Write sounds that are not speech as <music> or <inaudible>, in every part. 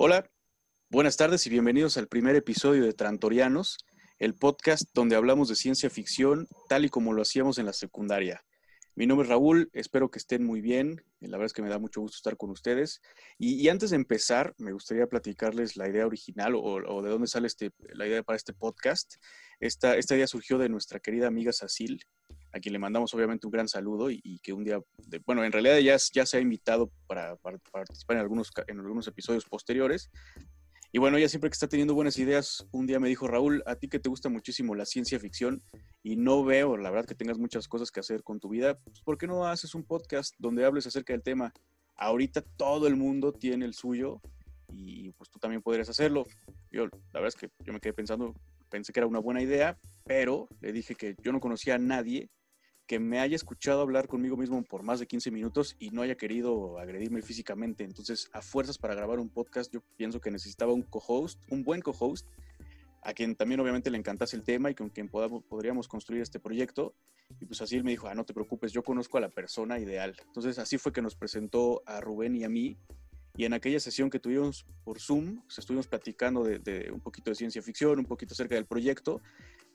Hola, buenas tardes y bienvenidos al primer episodio de Trantorianos, el podcast donde hablamos de ciencia ficción tal y como lo hacíamos en la secundaria. Mi nombre es Raúl, espero que estén muy bien, la verdad es que me da mucho gusto estar con ustedes. Y, antes de empezar, me gustaría platicarles la idea original o, de dónde sale este, la idea para este podcast. Esta, idea surgió de nuestra querida amiga Sacil, a quien le mandamos obviamente un gran saludo y, que un día, bueno, en realidad ya, ya se ha invitado para, participar en algunos, en algunos episodios posteriores. Y bueno, ella siempre que está teniendo buenas ideas, un día me dijo, Raúl, a ti que te gusta muchísimo la ciencia ficción y no veo, la verdad, que tengas muchas cosas que hacer con tu vida, pues, ¿por qué no haces un podcast donde hables acerca del tema? Ahorita todo el mundo tiene el suyo y pues tú también podrías hacerlo. Yo, la verdad es que yo me quedé pensando, pensé que era una buena idea, pero le dije que yo no conocía a nadie que me haya escuchado hablar conmigo mismo por más de 15 minutos y no haya querido agredirme físicamente. Entonces, a fuerzas para grabar un podcast, yo pienso que necesitaba un co-host, un buen co-host, a quien también obviamente le encantase el tema y con quien podamos, podríamos construir este proyecto. Y pues así él me dijo, ah, no te preocupes, yo conozco a la persona ideal. Entonces, así fue que nos presentó a Rubén y a mí. Y en aquella sesión que tuvimos por Zoom, pues, estuvimos platicando de, un poquito de ciencia ficción, un poquito acerca del proyecto.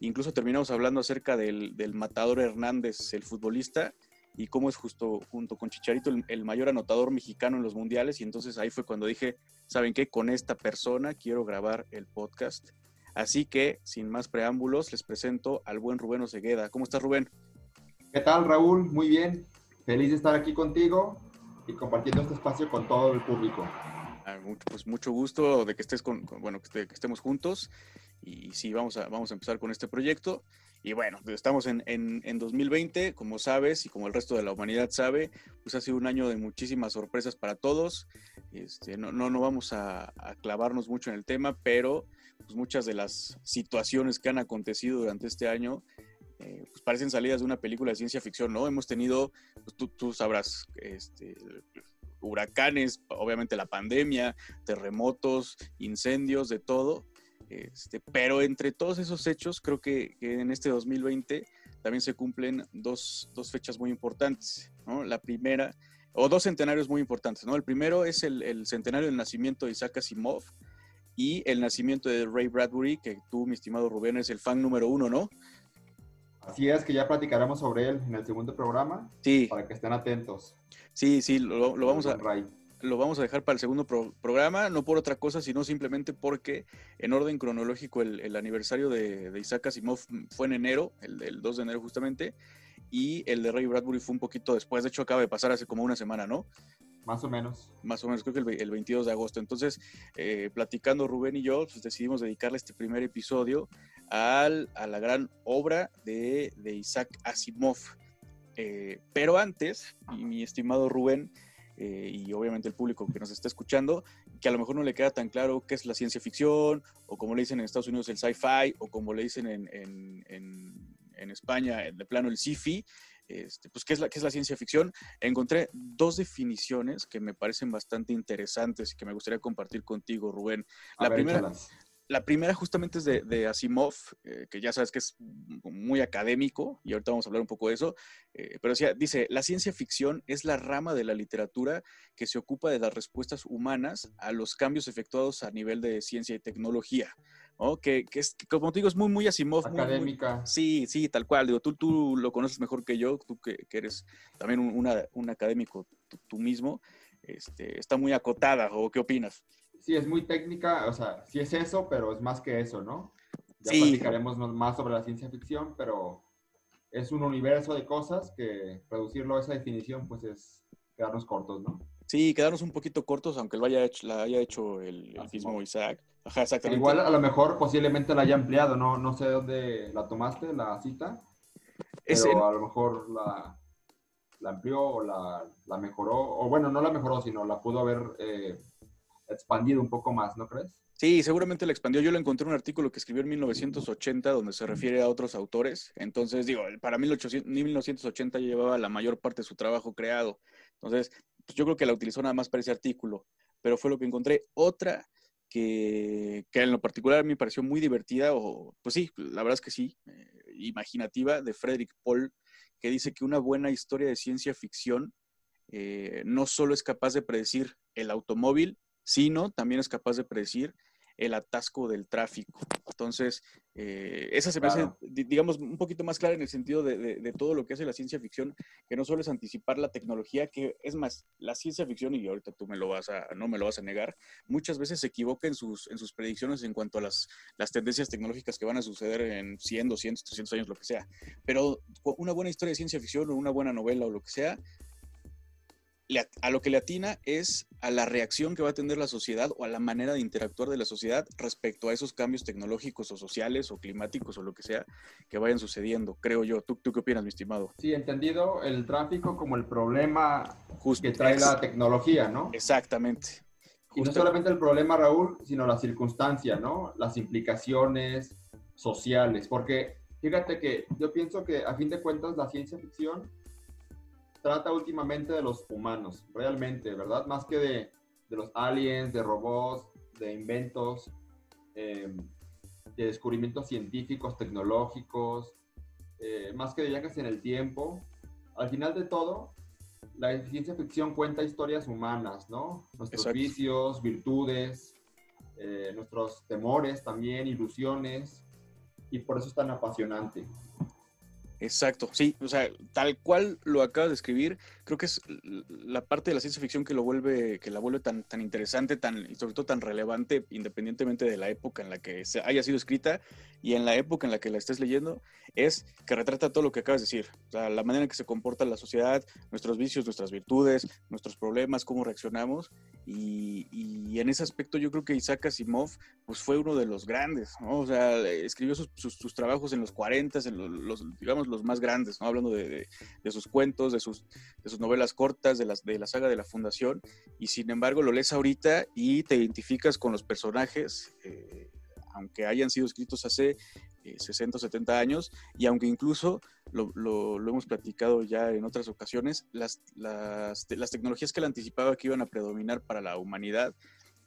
Incluso terminamos hablando acerca del, matador Hernández, el futbolista, y cómo es justo junto con Chicharito el, mayor anotador mexicano en los mundiales. Y entonces ahí fue cuando dije, ¿saben qué? Con esta persona quiero grabar el podcast. Así que, sin más preámbulos, les presento al buen Rubén Osegueda. ¿Cómo estás, Rubén? ¿Qué tal, Raúl? Muy bien. Feliz de estar aquí contigo y compartiendo este espacio con todo el público. Ah, pues mucho gusto de que estés con, bueno, que, estemos juntos. Y sí, vamos a, vamos a empezar con este proyecto. Y bueno, estamos en, en, 2020, como sabes y como el resto de la humanidad sabe, pues ha sido un año de muchísimas sorpresas para todos. Este, no, no, no vamos a, clavarnos mucho en el tema, pero pues muchas de las situaciones que han acontecido durante este año eh, pues parecen salidas de una película de ciencia ficción, ¿no? Hemos tenido, pues tú, tú sabrás, este, huracanes, obviamente la pandemia, terremotos, incendios, de todo. Este, pero entre todos esos hechos, creo que, en este 2020 también se cumplen dos, fechas muy importantes. La primera, o dos centenarios muy importantes. ¿no? El primero es el, centenario del nacimiento de Isaac Asimov y el nacimiento de Ray Bradbury, que tú, mi estimado Rubén, es el fan número uno, ¿no? Así es, que ya platicaremos sobre él en el segundo programa. Sí. Para que estén atentos. Sí, sí, lo, vamos a lo vamos a dejar para el segundo programa, no por otra cosa, sino simplemente porque en orden cronológico el, aniversario de, Isaac Asimov fue en enero, el, 2 de enero justamente, y el de Ray Bradbury fue un poquito después, de hecho acaba de pasar hace como una semana, ¿no? Más o menos. Más o menos, creo que el, 22 de agosto. Entonces, eh, platicando Rubén y yo, pues decidimos dedicarle este primer episodio al, a la gran obra de, Isaac Asimov. Eh, pero antes, mi estimado Rubén, eh, y obviamente el público que nos está escuchando, que a lo mejor no le queda tan claro qué es la ciencia ficción, o como le dicen en Estados Unidos el sci-fi, o como le dicen en, en, en, España de plano el sci-fi, este, pues ¿qué es, la, qué es la ciencia ficción. Encontré dos definiciones que me parecen bastante interesantes y que me gustaría compartir contigo, Rubén. La primera, la primera justamente es de, Asimov, eh, que ya sabes que es muy académico, y ahorita vamos a hablar un poco de eso, eh, pero dice, la ciencia ficción es la rama de la literatura que se ocupa de las respuestas humanas a los cambios efectuados a nivel de ciencia y tecnología. Que, es, como te digo, es muy, muy Asimov. Académica. sí, sí, tal cual. Digo, tú, tú lo conoces mejor que yo, tú que, eres también un, académico tú, mismo, este, está muy acotada, ¿o qué opinas? Sí es muy técnica, o sea, sí es eso, pero es más que eso, ¿no? Ya sí. platicaremos más sobre la ciencia ficción, pero es un universo de cosas que reducirlo a esa definición, pues es quedarnos cortos, ¿no? Sí, quedarnos un poquito cortos, aunque lo haya hecho, la haya hecho el, mismo Isaac. Ajá, exactamente. Igual a lo mejor posiblemente la haya ampliado, no, no sé dónde la tomaste, la cita, pero a lo mejor la, la amplió o la, la, mejoró, o bueno, no la mejoró, sino la pudo haber eh, expandido un poco más, ¿no crees? Sí, seguramente la expandió. Yo le encontré un artículo que escribió en 1980 donde se refiere a otros autores. Entonces, digo, para 1980 llevaba la mayor parte de su trabajo creado. Entonces, pues yo creo que la utilizó nada más para ese artículo, pero fue lo que encontré. Otra que, que en lo particular me pareció muy divertida, o pues sí, la verdad es que sí, eh, imaginativa, de Frederick Paul, que dice que una buena historia de ciencia ficción eh, no solo es capaz de predecir el automóvil, sino también es capaz de predecir el atasco del tráfico. Entonces, eh, esa se me hace, digamos, un poquito más clara en el sentido de, todo lo que hace la ciencia ficción, que no solo es anticipar la tecnología, que es más, la ciencia ficción, y ahorita tú me lo vas a, no me lo vas a negar, muchas veces se equivoca en sus, en sus predicciones en cuanto a las, las tendencias tecnológicas que van a suceder en 100, 200, 300 años, lo que sea. Pero una buena historia de ciencia ficción o una buena novela o lo que sea, a lo que le atina es a la reacción que va a tener la sociedad o a la manera de interactuar de la sociedad respecto a esos cambios tecnológicos o sociales o climáticos o lo que sea que vayan sucediendo, creo yo. ¿Tú, tú qué opinas, mi estimado? Sí, entendido el tráfico como el problema que trae la tecnología, ¿no? Exactamente. Y no solamente el problema, Raúl, sino la circunstancia, ¿no? Las implicaciones sociales, porque fíjate que yo pienso que a fin de cuentas la ciencia ficción trata últimamente de los humanos, realmente, ¿verdad? Más que de, los aliens, de robots, de inventos, eh, de descubrimientos científicos, tecnológicos, eh, más que de viajes en el tiempo. Al final de todo, la ciencia ficción cuenta historias humanas, ¿no? Nuestros vicios, virtudes, eh, nuestros temores también, ilusiones, y por eso es tan apasionante. Exacto, sí, o sea, tal cual lo acabas de escribir, creo que es la parte de la ciencia ficción que lo vuelve, que la vuelve tan, tan interesante, tan, y sobre todo tan relevante, independientemente de la época en la que se haya sido escrita y en la época en la que la estés leyendo, es que retrata todo lo que acabas de decir, o sea, la manera en que se comporta la sociedad, nuestros vicios, nuestras virtudes, nuestros problemas, cómo reaccionamos, y, y en ese aspecto yo creo que Isaac Asimov, pues fue uno de los grandes, ¿no? O sea, escribió sus, sus, trabajos en los 40, en los, los digamos, los más grandes, ¿no? Hablando de, de, sus cuentos, de sus, de novelas cortas, de, las, de la saga de la Fundación, y sin embargo lo lees ahorita y te identificas con los personajes, eh, aunque hayan sido escritos hace 60 o 70 años, y aunque incluso lo, lo, lo, hemos platicado ya en otras ocasiones, las, las, las tecnologías que él anticipaba que iban a predominar para la humanidad,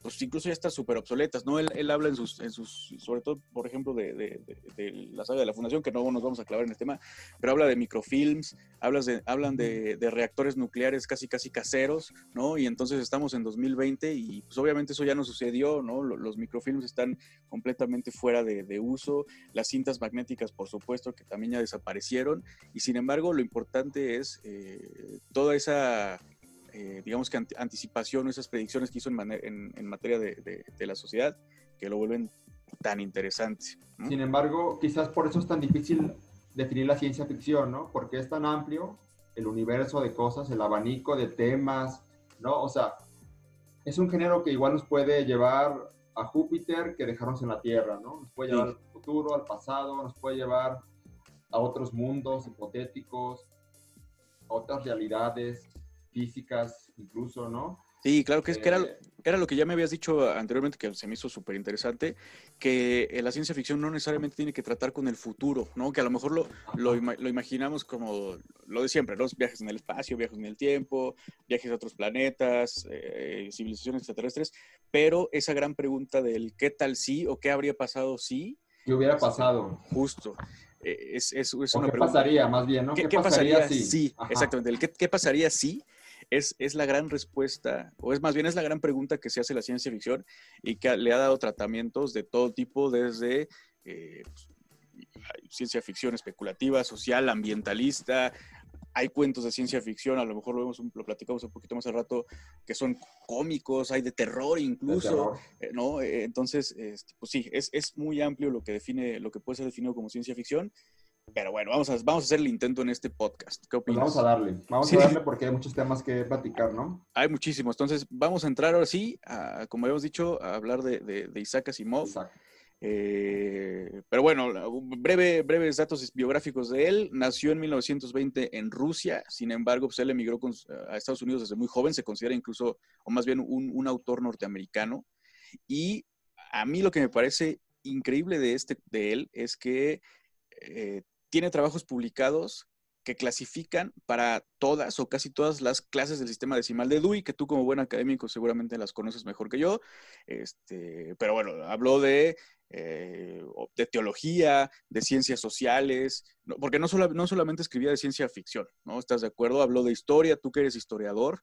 pues incluso ya están súper obsoletas, ¿no? Él, él, habla en sus, en sus, sobre todo, por ejemplo, de, de, de, la saga de la Fundación, que no nos vamos a clavar en el tema, pero habla de microfilms, hablas de, hablan de, reactores nucleares casi, casi caseros, ¿no? Y entonces estamos en 2020 y pues obviamente eso ya no sucedió, ¿no? Los microfilms están completamente fuera de, uso, las cintas magnéticas, por supuesto, que también ya desaparecieron, y sin embargo, lo importante es eh, toda esa eh, digamos que anticipación, esas predicciones que hizo en, en, materia de, de, la sociedad, que lo vuelven tan interesante. Sin embargo, quizás por eso es tan difícil definir la ciencia ficción, ¿no? Porque es tan amplio el universo de cosas, el abanico de temas, ¿no? O sea, es un género que igual nos puede llevar a Júpiter que dejarnos en la Tierra, ¿no? Nos puede llevar al futuro, al pasado, nos puede llevar a otros mundos hipotéticos, a otras realidades, físicas incluso, ¿no? Sí, claro que, es, que era, eh, era, lo que ya me habías dicho anteriormente, que se me hizo súper interesante, que eh, la ciencia ficción no necesariamente tiene que tratar con el futuro, ¿no? Que a lo mejor lo, lo, lo, imaginamos como lo de siempre, los viajes en el espacio, viajes en el tiempo, viajes a otros planetas, eh, civilizaciones extraterrestres, pero esa gran pregunta del qué tal si o qué habría pasado si. ¿Qué hubiera pasado? Justo. Es, es, es una ¿Qué pasaría más bien, no? ¿Qué, pasaría, si? Sí, exactamente. El qué, ¿Qué pasaría si? Es, la gran respuesta, o es más bien es la gran pregunta que se hace la ciencia ficción y que le ha dado tratamientos de todo tipo, desde eh, pues, ciencia ficción especulativa, social, ambientalista. Hay cuentos de ciencia ficción, a lo mejor lo, vemos, lo platicamos un poquito más al rato, que son cómicos, hay de terror incluso, eh, ¿no? Eh, entonces, este, pues sí, es, es muy amplio lo que define, lo que puede ser definido como ciencia ficción pero bueno, vamos a, vamos a hacer el intento en este podcast. ¿Qué opinas? vamos a darle, vamos a darle porque hay muchos temas que platicar, ¿no? Hay muchísimos. Entonces, vamos a entrar ahora sí, como habíamos dicho, a hablar de, de, Isaac Asimov. Eh, pero bueno, breve, breves datos biográficos de él. Nació en 1920 en Rusia, sin embargo, pues él emigró a Estados Unidos desde muy joven, se considera incluso, o más bien un, un autor norteamericano. Y a mí lo que me parece increíble de, este, de él es que eh, tiene trabajos publicados que clasifican para todas o casi todas las clases del sistema decimal de Dewey, que tú como buen académico seguramente las conoces mejor que yo. Este, pero bueno, habló de, eh, de teología, de ciencias sociales, porque no, no solamente escribía de ciencia ficción, ¿no? ¿Estás de acuerdo? Habló de historia, tú que eres historiador.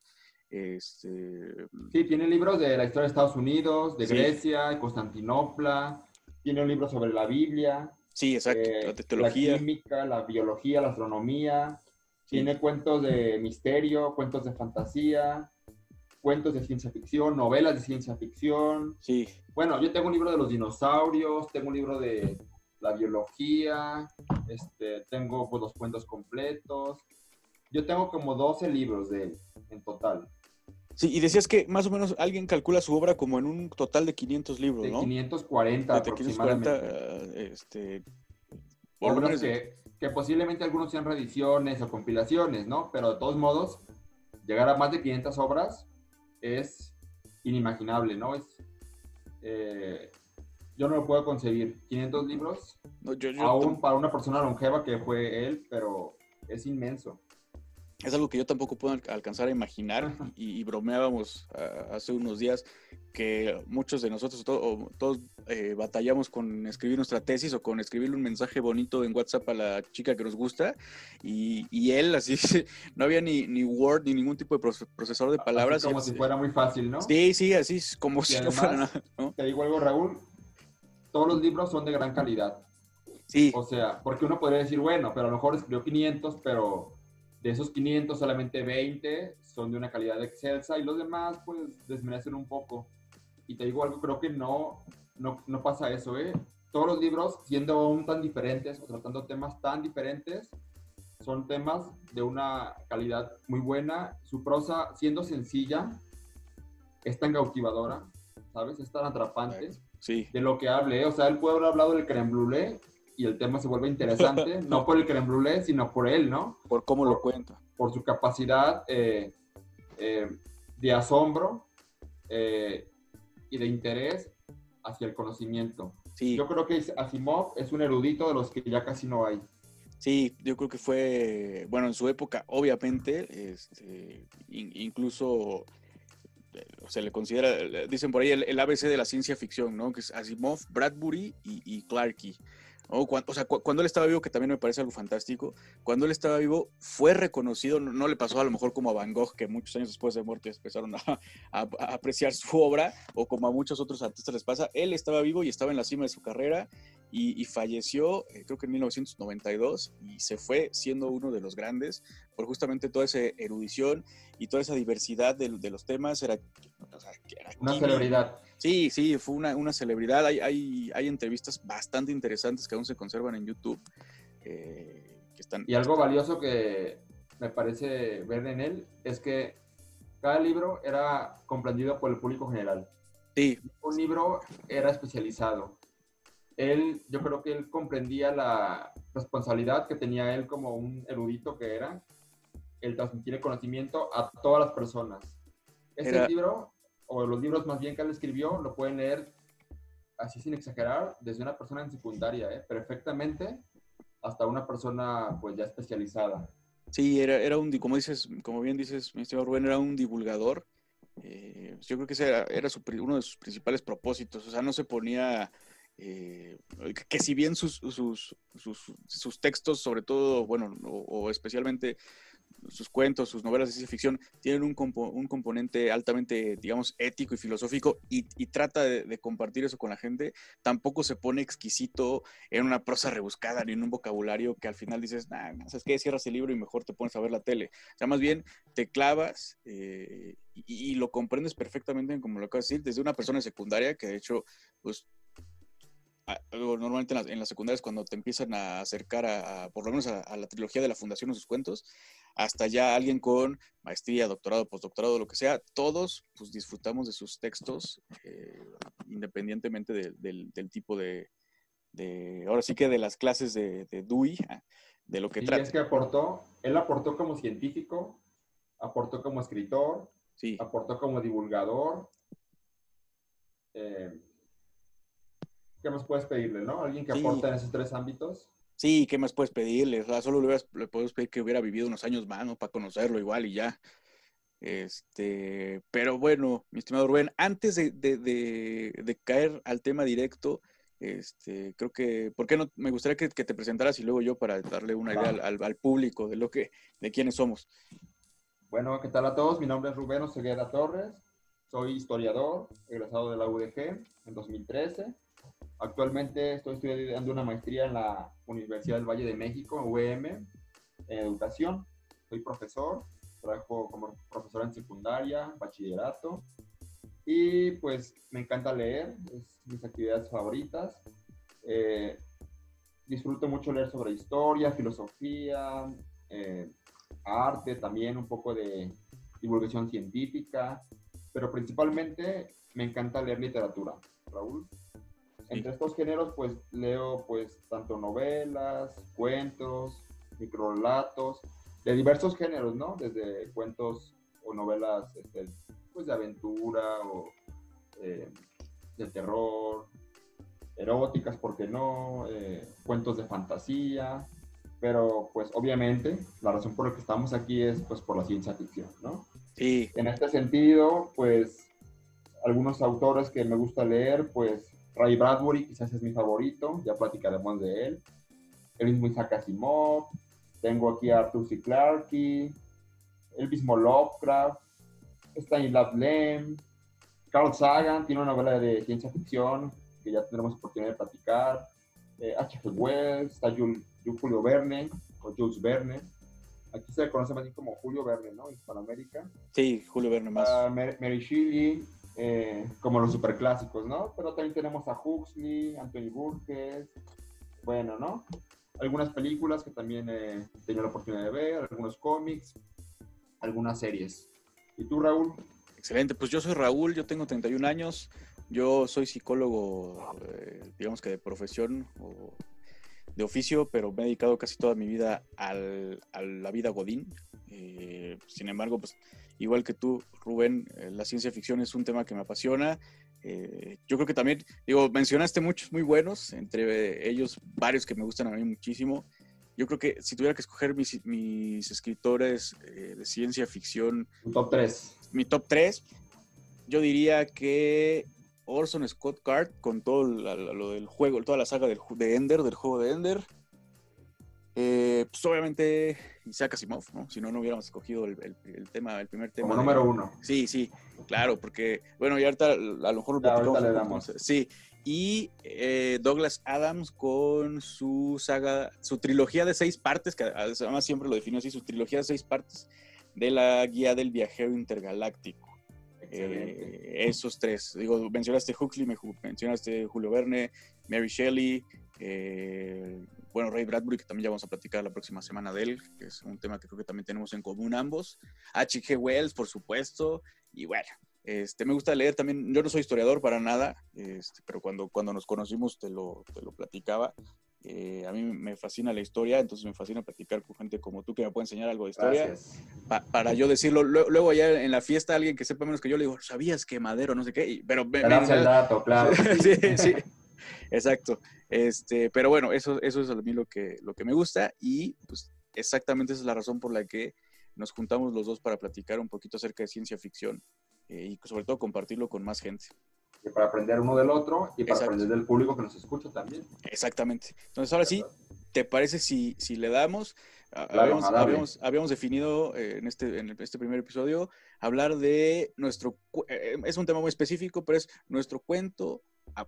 Este... Sí, tiene libros de la historia de Estados Unidos, de Grecia, de Constantinopla, tiene un libro sobre la Biblia. Sí, exacto, eh, la teología. La química, la biología, la astronomía. Tiene cuentos de misterio, cuentos de fantasía, cuentos de ciencia ficción, novelas de ciencia ficción. Sí. Bueno, yo tengo un libro de los dinosaurios, tengo un libro de la biología, este, tengo pues, los cuentos completos. Yo tengo como 12 libros de él en total. Sí, y decías que más o menos alguien calcula su obra como en un total de 500 libros, ¿no? De 540 de 540, este... Obras que, que posiblemente algunos sean reediciones o compilaciones, ¿no? Pero de todos modos, llegar a más de 500 obras es inimaginable, ¿no? Es, eh, yo no lo puedo conseguir. 500 libros, aún para una persona longeva que fue él, pero es inmenso es algo que yo tampoco puedo alcanzar a imaginar y, bromeábamos ah, hace unos días que muchos de nosotros todos eh, batallamos con escribir nuestra tesis o con escribirle un mensaje bonito en WhatsApp a la chica que nos gusta y, él así <laughs> no había ni, ni, Word ni ningún tipo de procesador de palabras. como si fuera muy fácil, ¿no? Sí, sí, así es como si no fuera nada. Te digo algo, Raúl, todos los libros son de gran calidad. Sí. O sea, porque uno podría decir, bueno, pero a lo mejor escribió 500, pero de esos 500, solamente 20 son de una calidad excelsa y los demás, pues, desmerecen un poco. Y te digo algo, creo que no, no, no pasa eso, ¿eh? Todos los libros, siendo aún tan diferentes o tratando temas tan diferentes, son temas de una calidad muy buena. Su prosa, siendo sencilla, es tan cautivadora, ¿sabes? Es tan atrapante. Sí. De lo que hable, ¿eh? O sea, él puede haber hablado del creme brûlée y el tema se vuelve interesante, <laughs> no por el creme brûlée, sino por él, ¿no? Por cómo lo cuenta. Por su capacidad eh, eh, de asombro eh, y de interés hacia el conocimiento. Sí. Yo creo que Asimov es un erudito de los que ya casi no hay. Sí, yo creo que fue, bueno, en su época, obviamente, este, incluso se le considera, dicen por ahí, el, ABC de la ciencia ficción, ¿no? Que es Asimov, Bradbury y, y Clarke. O, sea, cuando él estaba vivo, que también me parece algo fantástico, cuando él estaba vivo fue reconocido, no, le pasó a lo mejor como a Van Gogh, que muchos años después de muerte empezaron a, apreciar su obra, o como a muchos otros artistas les pasa, él estaba vivo y estaba en la cima de su carrera y, falleció, eh, creo que en 1992, y se fue siendo uno de los grandes por justamente toda esa erudición y toda esa diversidad de, los temas. Era, una celebridad. Sí, sí, fue una, una celebridad. Hay, hay, hay, entrevistas bastante interesantes que aún se conservan en YouTube. Eh, que están, y algo valioso que me parece ver en él es que cada libro era comprendido por el público general. Sí. Un libro era especializado. Él, yo creo que él comprendía la responsabilidad que tenía él como un erudito que era, el transmitir el conocimiento a todas las personas. Este libro o los libros más bien que él escribió, lo pueden leer así sin exagerar, desde una persona en secundaria, ¿eh? perfectamente, hasta una persona pues ya especializada. Sí, era, era un, como dices, como bien dices, mi estimado Rubén, era un divulgador. Eh, yo creo que ese era, era uno de sus principales propósitos. O sea, no se ponía eh, que si bien sus, sus, sus, textos, sobre todo, bueno, o, especialmente sus cuentos, sus novelas de ciencia ficción, tienen un, un componente altamente, digamos, ético y filosófico y, trata de, compartir eso con la gente, tampoco se pone exquisito en una prosa rebuscada ni en un vocabulario que al final dices, nah, ¿sabes qué? Cierras el libro y mejor te pones a ver la tele. O sea, más bien te clavas eh, y, y, lo comprendes perfectamente, como lo acabas de decir, desde una persona secundaria que de hecho, pues normalmente en las, secundarias cuando te empiezan a acercar a, por lo menos a, la trilogía de la Fundación o sus cuentos, hasta ya alguien con maestría, doctorado, postdoctorado, lo que sea, todos pues disfrutamos de sus textos eh, independientemente del, tipo de, ahora sí que de las clases de, Dewey, ah, de lo que y trata. es que aportó, él aportó como científico, aportó como escritor, sí. aportó como divulgador, eh, ¿qué más puedes pedirle, no? Alguien que aporte en esos tres ámbitos. Sí, ¿qué más puedes pedirle? solo le, le puedes pedir que hubiera vivido unos años más, ¿no? Para conocerlo igual y ya. Este, pero bueno, mi estimado Rubén, antes de, caer al tema directo, este, creo que, ¿por qué no? Me gustaría que, te presentaras y luego yo para darle una idea al, al, público de lo que, de quiénes somos. Bueno, ¿qué tal a todos? Mi nombre es Rubén Oseguera Torres. Soy historiador, egresado de la UDG en 2013. Actualmente estoy estudiando una maestría en la Universidad del Valle de México, UEM, en educación. Soy profesor, trabajo como profesor en secundaria, bachillerato. Y pues me encanta leer, es mis actividades favoritas. Eh, disfruto mucho leer sobre historia, filosofía, eh, arte, también un poco de divulgación científica, pero principalmente me encanta leer literatura, Raúl. Entre estos géneros, pues leo pues tanto novelas, cuentos, microrelatos, de diversos géneros, ¿no? Desde cuentos o novelas este, pues, de aventura o eh, de terror, eróticas, ¿por qué no? Eh, cuentos de fantasía, pero pues obviamente la razón por la que estamos aquí es pues por la ciencia ficción, ¿no? Sí. En este sentido, pues algunos autores que me gusta leer, pues Ray Bradbury quizás es mi favorito, ya platicaremos de él. El mismo Isaac Asimov, tengo aquí a Arthur C. Clarke, el mismo Lovecraft, Stanislav Lem, Carl Sagan tiene una novela de ciencia ficción que ya tendremos oportunidad de platicar. H.G. Wells, está Julio Verne o Jules Verne. Aquí se le conoce más bien como Julio Verne, ¿no? Hispanoamérica. Sí, Julio Verne más. Uh, Mary Shelley, eh, como los superclásicos, ¿no? Pero también tenemos a Huxley, Anthony Burgess, bueno, ¿no? Algunas películas que también he tenido la oportunidad de ver, algunos cómics, algunas series. ¿Y tú, Raúl? Excelente, pues yo soy Raúl, yo tengo 31 años, yo soy psicólogo, eh, digamos que de profesión o de oficio, pero me he dedicado casi toda mi vida al, a la vida Godín. Eh, sin embargo, pues igual que tú, Rubén, eh, la ciencia ficción es un tema que me apasiona. Eh, yo creo que también, digo, mencionaste muchos muy buenos, entre ellos varios que me gustan a mí muchísimo. Yo creo que si tuviera que escoger mis, mis escritores eh, de ciencia ficción... top 3. Mi top 3, yo diría que Orson Scott Card con todo lo del juego, toda la saga del, de Ender, del juego de Ender. Eh, pues obviamente Isaac Asimov, ¿no? Si no, no hubiéramos escogido el, el, tema, el primer tema. Como número uno. Sí, sí, claro, porque, bueno, y ahorita a lo mejor lo le damos. Sí, y eh, Douglas Adams con su saga, su trilogía de seis partes, que además siempre lo definió así, su trilogía de seis partes de la guía del viajero intergaláctico. Eh, esos tres. Digo, mencionaste Huxley, mencionaste Julio Verne, Mary Shelley, eh, bueno, Ray Bradbury, que también ya vamos a platicar la próxima semana de él, que es un tema que creo que también tenemos en común ambos. H.G. Wells, por supuesto. Y bueno, este, me gusta leer también, yo no soy historiador para nada, este, pero cuando, cuando nos conocimos te lo, te lo platicaba. Eh, a mí me fascina la historia, entonces me fascina platicar con gente como tú que me puede enseñar algo de historia. para yo decirlo, luego, allá en la fiesta alguien que sepa menos que yo le digo, ¿sabías que Madero no sé qué? pero me, el dato, claro. <laughs> sí, sí, exacto. Este, pero bueno, eso, eso es a mí lo que, lo que me gusta y pues exactamente esa es la razón por la que nos juntamos los dos para platicar un poquito acerca de ciencia ficción eh, y sobre todo compartirlo con más gente y para aprender uno del otro y para aprender del público que nos escucha también. Exactamente. Entonces, ahora sí, ¿te parece si, si le damos? habíamos, habíamos, definido eh, en, este, en este primer episodio hablar de nuestro, eh, es un tema muy específico, pero es nuestro cuento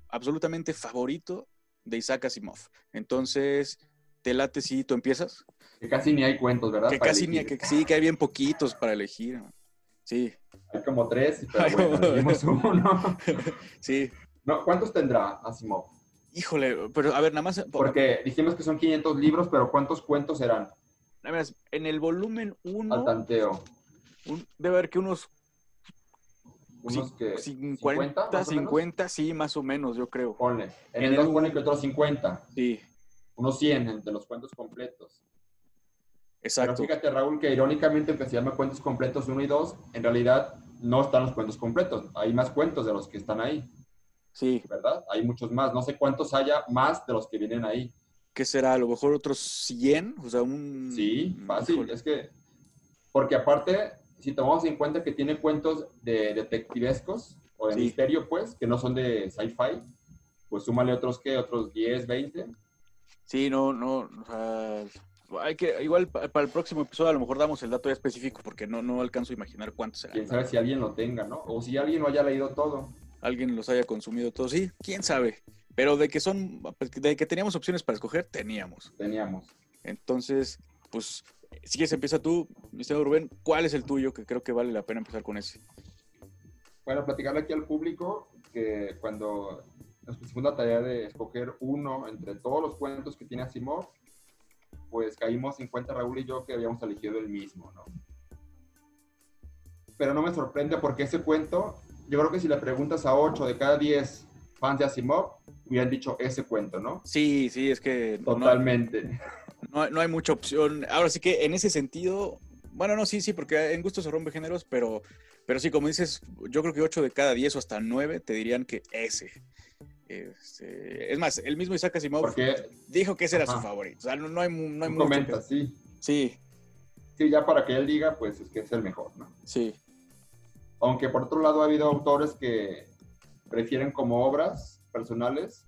absolutamente favorito de Isaac Asimov. Entonces, ¿te late si tú empiezas? Que casi ni hay cuentos, ¿verdad? Que casi ni hay, que sí, que hay bien poquitos para elegir. Sí. Hay como tres, pero bueno, uno. <laughs> sí. No, ¿Cuántos tendrá Asimov? Híjole, pero a ver, nada más. Porque dijimos que son 500 libros, pero ¿cuántos cuentos serán? En el volumen 1. Al tanteo. debe haber que unos. Unos que. 50, 50, sí, más o menos, yo creo. Ponle. En, el 2 pone que otros 50. Sí. Unos 100 entre los cuentos completos. Exacto. Pero fíjate, Raúl, que irónicamente, que se llama cuentos completos 1 y 2, en realidad no están los cuentos completos. Hay más cuentos de los que están ahí. Sí. ¿Verdad? Hay muchos más. No sé cuántos haya más de los que vienen ahí. ¿Qué será? A lo mejor otros 100, o sea, un... Sí, fácil. Es que, porque aparte, si tomamos en cuenta que tiene cuentos de detectivescos o de misterio, pues, que no son de sci-fi, pues súmale otros, ¿qué? Otros 10, 20. Sí, no, no, o sea, hay que, igual para el próximo episodio a lo mejor damos el dato ya específico porque no, no alcanzo a imaginar cuántos será. Quién sabe si alguien lo tenga, ¿no? O si alguien lo haya leído todo. Alguien los haya consumido todos, sí, quién sabe. Pero de que son, pues, de que teníamos opciones para escoger, teníamos. Teníamos. Entonces, pues, si quieres empieza tú, Mr. Rubén, ¿cuál es el tuyo? Que creo que vale la pena empezar con ese. Bueno, platicarle aquí al público que cuando nos pusimos la tarea de escoger uno entre todos los cuentos que tiene Asimov, pues caímos en cuenta Raúl y yo que habíamos elegido el mismo, ¿no? Pero no me sorprende porque ese cuento, yo creo que si le preguntas a 8 de cada 10 fans de Asimov, hubieran dicho ese cuento, ¿no? Sí, sí, es que... Totalmente. No, no, hay mucha opción. Ahora sí que en ese sentido, bueno, no, sí, sí, porque en gusto se rompe géneros, pero, pero sí, como dices, yo creo que 8 de cada 10 o hasta 9 te dirían que ese. Este, es más, el mismo Isaac Asimov dijo que ese era su favorito. O sea, no, hay, no hay mucho comenta, sí. Sí. Sí, ya para que él diga, pues es que es el mejor, ¿no? Sí. Aunque por otro lado ha habido autores que prefieren como obras personales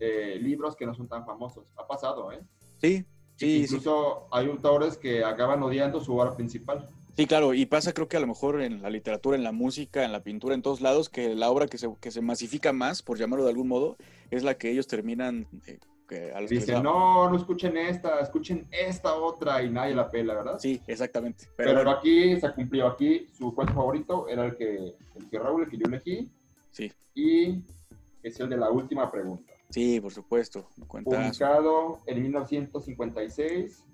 eh, libros que no son tan famosos. Ha pasado, ¿eh? Sí, sí. Incluso hay autores que acaban odiando su obra principal. Sí, claro, y pasa creo que a lo mejor en la literatura, en la música, en la pintura, en todos lados, que la obra que se, que se masifica más, por llamarlo de algún modo, es la que ellos terminan... Eh, que Dicen, no, no escuchen esta, escuchen esta otra y nadie la pela, ¿verdad? Sí, exactamente. Pero, aquí se cumplió, aquí su cuento favorito era el que, el que Raúl, el que yo elegí. Sí. Y es el de la última pregunta. Sí, por supuesto. Publicado en 1956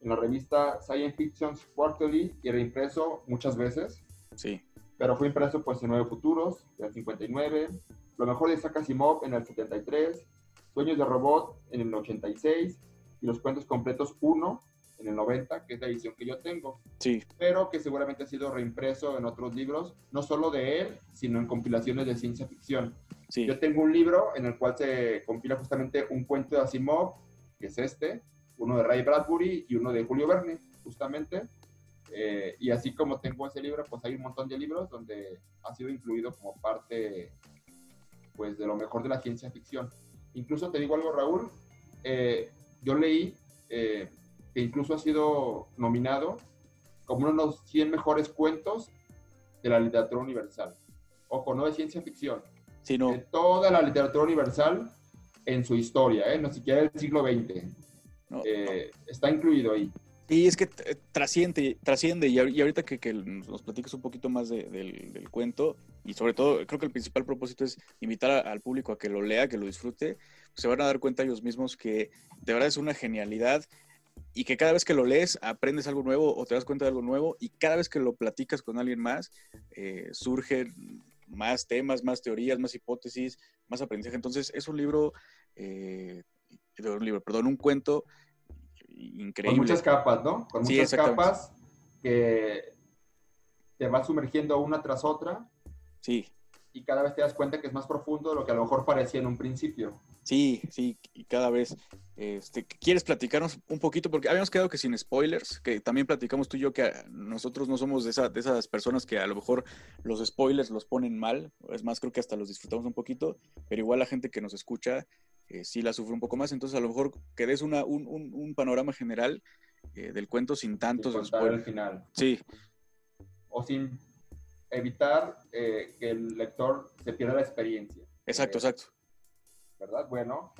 en la revista Science Fiction Quarterly y reimpreso muchas veces. Sí. Pero fue impreso pues en Nueve Futuros, en el 59, Lo mejor de Isaac Asimov en el 73, Sueños de Robot en el 86 y Los Cuentos Completos 1 en el 90, que es la edición que yo tengo. Sí. Pero que seguramente ha sido reimpreso en otros libros, no solo de él, sino en compilaciones de ciencia ficción. Sí. Yo tengo un libro en el cual se compila justamente un cuento de Asimov, que es este, uno de Ray Bradbury y uno de Julio Verne, justamente. Eh, y así como tengo ese libro, pues hay un montón de libros donde ha sido incluido como parte pues de lo mejor de la ciencia ficción. Incluso te digo algo, Raúl, eh, yo leí eh, que incluso ha sido nominado como uno de los 100 mejores cuentos de la literatura universal. Ojo, no de ciencia ficción, sino de toda la literatura universal en su historia, ¿eh? no siquiera del siglo XX. Eh, está incluido ahí. Y es que trasciende, trasciende y ahorita que, nos platicas un poquito más del, cuento, y sobre todo creo que el principal propósito es invitar al público a que lo lea, que lo disfrute, se van a dar cuenta ellos mismos que de verdad es una genialidad y que cada vez que lo lees aprendes algo nuevo o te das cuenta de algo nuevo y cada vez que lo platicas con alguien más eh, surgen más temas, más teorías, más hipótesis, más aprendizaje. Entonces es un libro, eh, un libro, perdón, un cuento increíble. Con muchas capas, ¿no? Con muchas capas que te vas sumergiendo una tras otra. Sí. Y cada vez te das cuenta que es más profundo de lo que a lo mejor parecía en un principio. Sí, sí, y cada vez. Este, ¿Quieres platicarnos un poquito? Porque habíamos quedado que sin spoilers, que también platicamos tú y yo que nosotros no somos de, de esas personas que a lo mejor los spoilers los ponen mal. Es más, creo que hasta los disfrutamos un poquito, pero igual la gente que nos escucha eh, sí la sufre un poco más. Entonces, a lo mejor que des una, un, un, panorama general eh, del cuento sin tantos spoilers. al final. Sí. O sin evitar eh, que el lector se pierda la experiencia. Exacto, exacto. ¿Verdad? Bueno,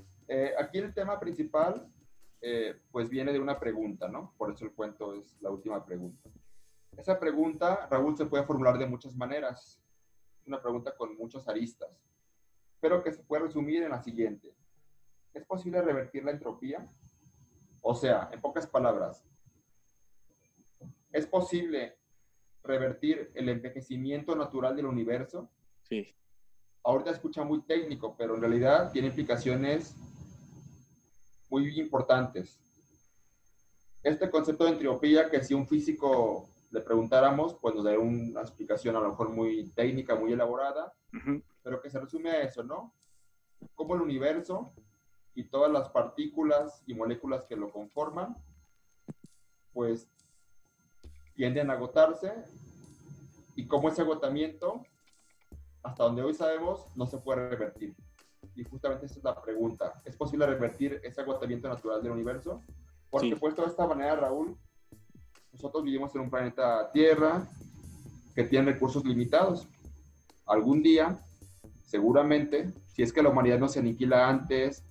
aquí el tema principal, pues viene de una pregunta, ¿no? Por eso el cuento es la última pregunta. Esa pregunta, Raúl, se puede formular de muchas maneras. Una pregunta con muchos aristas, pero que se puede resumir en la siguiente. ¿Es posible revertir la entropía? O sea, en pocas palabras, ¿es posible revertir el envejecimiento natural del universo? Sí. Ahorita escucha muy técnico, pero en realidad tiene implicaciones muy importantes. Este concepto de entropía, que si un físico le preguntáramos, pues nos daría una explicación a lo mejor muy técnica, muy elaborada, pero que se resume a eso, ¿no? Cómo el universo y todas las partículas y moléculas que lo conforman, pues tienden a agotarse y como ese agotamiento, hasta donde hoy sabemos, no se puede revertir. Y justamente esa es la pregunta. ¿Es posible revertir ese agotamiento natural del universo? Porque puesto de esta manera, Raúl, nosotros vivimos en un planeta Tierra que tiene recursos limitados. Algún día, seguramente, si es que la humanidad no se aniquila antes,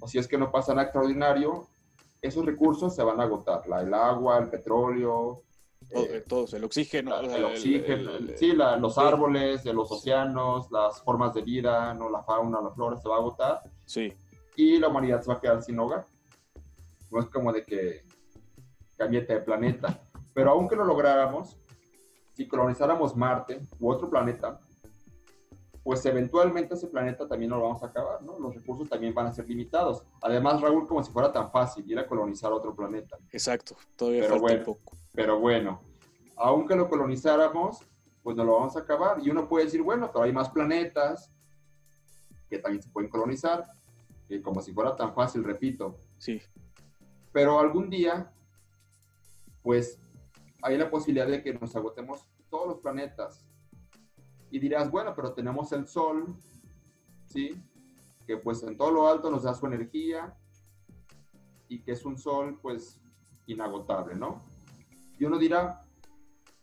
o si es que no pasa nada extraordinario, esos recursos se van a agotar. La, el agua, el petróleo. Eh, todos, el oxígeno. el oxígeno, sí, los árboles, los océanos, las formas de vida, ¿no? la fauna, la flora se va a agotar. Sí. Y la humanidad se va a quedar sin hogar. No es como de que cambiete de planeta. Pero aunque lo lográramos, si colonizáramos Marte u otro planeta, pues eventualmente ese planeta también lo vamos a acabar, ¿no? Los recursos también van a ser limitados. Además, Raúl, como si fuera tan fácil ir a colonizar otro planeta. Exacto, todavía pero falta un poco. Pero bueno, aunque lo colonizáramos, pues no lo vamos a acabar. Y uno puede decir, bueno, pero hay más planetas que también se pueden colonizar, y como si fuera tan fácil, repito. Sí. Pero algún día pues hay la posibilidad de que nos agotemos todos los planetas. Y dirás, bueno, pero tenemos el Sol, ¿sí? Que pues en todo lo alto nos da su energía y que es un Sol pues inagotable, ¿no? Y uno dirá,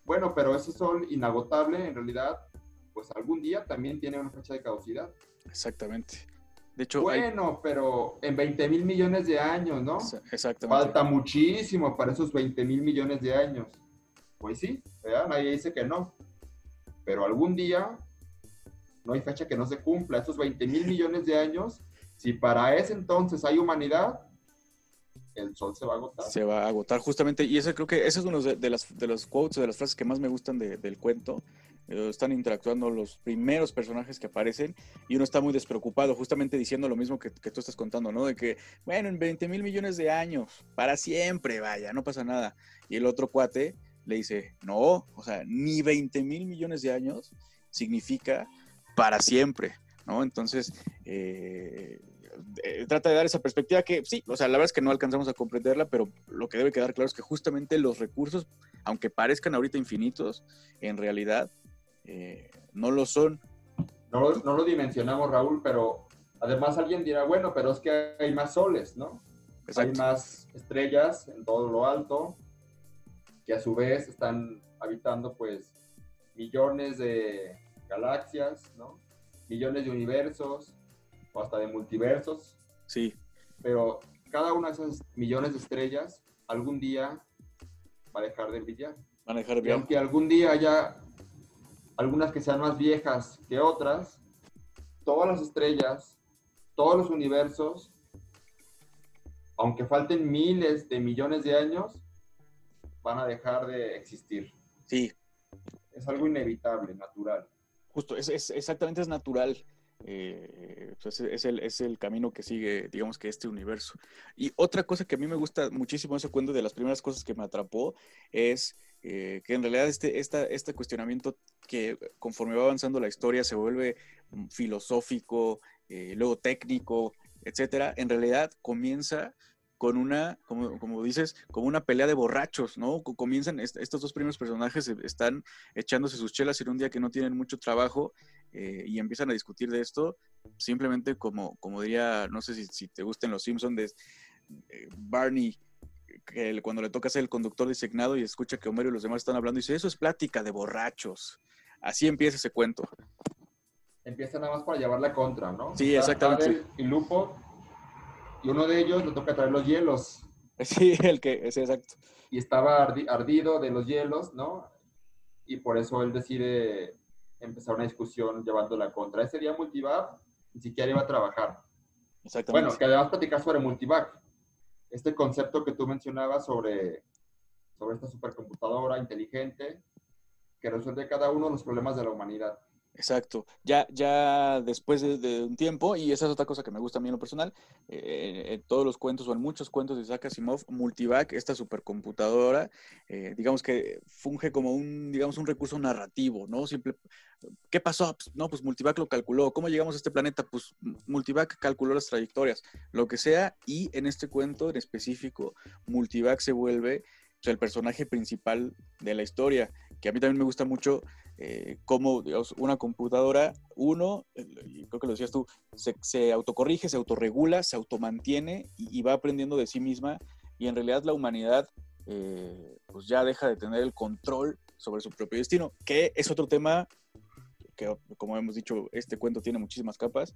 bueno, pero ese Sol inagotable en realidad pues algún día también tiene una fecha de caducidad. Exactamente. De hecho, bueno, pero en 20 mil millones de años, ¿no? Exactamente. Falta muchísimo para esos 20 mil millones de años. Pues sí, ¿verdad? nadie dice que no. Pero algún día no hay fecha que no se cumpla. Esos 20 mil millones de años, si para ese entonces hay humanidad, el sol se va a agotar. Se va a agotar justamente, y ese creo que ese es uno de, las, de los quotes, de las frases que más me gustan del cuento. Eh, están interactuando los primeros personajes que aparecen y uno está muy despreocupado, justamente diciendo lo mismo que, que tú estás contando, ¿no? De que, bueno, en 20 mil millones de años, para siempre, vaya, no pasa nada. Y el otro cuate le dice, no, o sea, ni 20 mil millones de años significa para siempre, ¿no? Entonces, eh, eh, trata de dar esa perspectiva que sí, o sea, la verdad es que no alcanzamos a comprenderla, pero lo que debe quedar claro es que justamente los recursos, aunque parezcan ahorita infinitos, en realidad eh, no lo son. No, no, lo dimensionamos, Raúl, pero además alguien dirá, bueno, pero es que hay más soles, ¿no? Hay más estrellas en todo lo alto, que a su vez están habitando pues millones de galaxias, ¿no? Millones de universos, o hasta de multiversos. Sí. Pero cada una de esas millones de estrellas algún día va a dejar de brillar. Van a dejar de brillar. aunque algún día haya algunas que sean más viejas que otras, todas las estrellas, todos los universos, aunque falten miles de millones de años, van a dejar de existir. Sí. Es algo inevitable, natural. Justo, es, exactamente es natural. Eh, pues, es, el, es, el, camino que sigue, digamos que este universo. Y otra cosa que a mí me gusta muchísimo ese cuento, de las primeras cosas que me atrapó, es eh, que en realidad este, este cuestionamiento que conforme va avanzando la historia se vuelve mm, filosófico, eh, luego técnico, etcétera, en realidad comienza con una, como, como, dices, como una pelea de borrachos, ¿no? Comienzan, estos dos primeros personajes están echándose sus chelas en un día que no tienen mucho trabajo eh, y empiezan a discutir de esto, simplemente como, como diría, no sé si, si te gusten los Simpsons, de eh, Barney, que cuando le toca ser el conductor designado y escucha que Homero y los demás están hablando, dice, eso es plática de borrachos. Así empieza ese cuento. Empieza nada más para llevar la contra, ¿no? Sí, exactamente. Y Lupo y uno de ellos le toca traer los hielos. <laughs> Sí, el que, es exacto. Y estaba ardido de los hielos, ¿no? Y por eso él decide empezar una discusión llevándola contra. Ese día Multivac ni siquiera iba a trabajar. Exactamente. Bueno, que además platicar sobre Multivac. Este concepto que tú mencionabas sobre, sobre esta supercomputadora inteligente que resuelve cada uno de los problemas de la humanidad. Exacto. Ya, ya después de, un tiempo, y esa es otra cosa que me gusta a mí en lo personal, eh, en todos los cuentos o en muchos cuentos de Isaac Asimov, Multivac, esta supercomputadora, eh, digamos que funge como un, digamos, un recurso narrativo, ¿no? Simple, ¿qué pasó? Pues, no, pues Multivac lo calculó. ¿Cómo llegamos a este planeta? Pues Multivac calculó las trayectorias, lo que sea, y en este cuento en específico, Multivac se vuelve el personaje principal de la historia, que a mí también me gusta mucho eh, cómo una computadora, uno, y creo que lo decías tú, se, autocorrige, se autorregula, se automantiene y, va aprendiendo de sí misma y en realidad la humanidad eh, pues ya deja de tener el control sobre su propio destino, que es otro tema que, como hemos dicho, este cuento tiene muchísimas capas,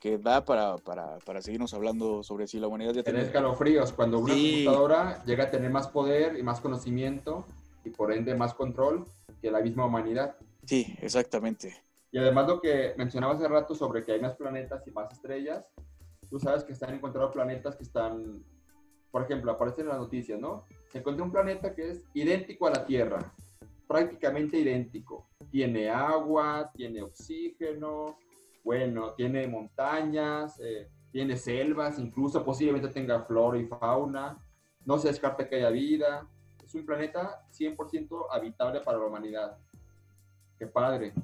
que da para, para, para seguirnos hablando sobre si la humanidad ya tiene... escalofríos, cuando una computadora llega a tener más poder y más conocimiento y por ende más control que la misma humanidad. Sí, exactamente. Y además lo que mencionaba hace rato sobre que hay más planetas y más estrellas, tú sabes que están encontrando planetas que están, por ejemplo, aparecen en las noticias, ¿no? Se encontró un planeta que es idéntico a la Tierra, prácticamente idéntico. Tiene agua, tiene oxígeno, bueno, tiene montañas, eh, tiene selvas, incluso posiblemente tenga flora y fauna. No se descarta que haya vida. Es un planeta 100% habitable para la humanidad. Qué padre.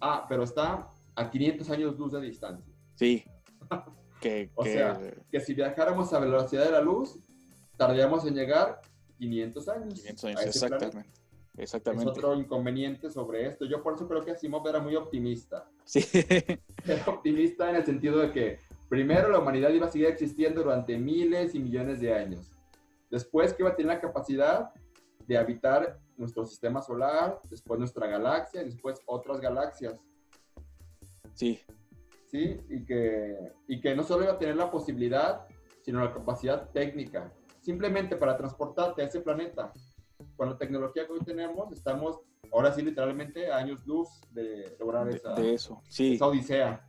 Ah, pero está a 500 años luz de distancia. Sí. <laughs> o sea, que si viajáramos a la velocidad de la luz, tardaríamos en llegar 500 años. 500 años, exactamente. Exactamente. Es otro inconveniente sobre esto. Yo por eso creo que Asimov era muy optimista. Sí. <laughs> Era optimista en el sentido de que primero la humanidad iba a seguir existiendo durante miles y millones de años. Después que iba a tener la capacidad de habitar nuestro sistema solar, después nuestra galaxia y después otras galaxias. Sí. Sí, y que, y que no solo iba a tener la posibilidad, sino la capacidad técnica, simplemente para transportarte a ese planeta con la tecnología que hoy tenemos, estamos ahora sí literalmente a años luz de lograr esa, eso. Sí. odisea.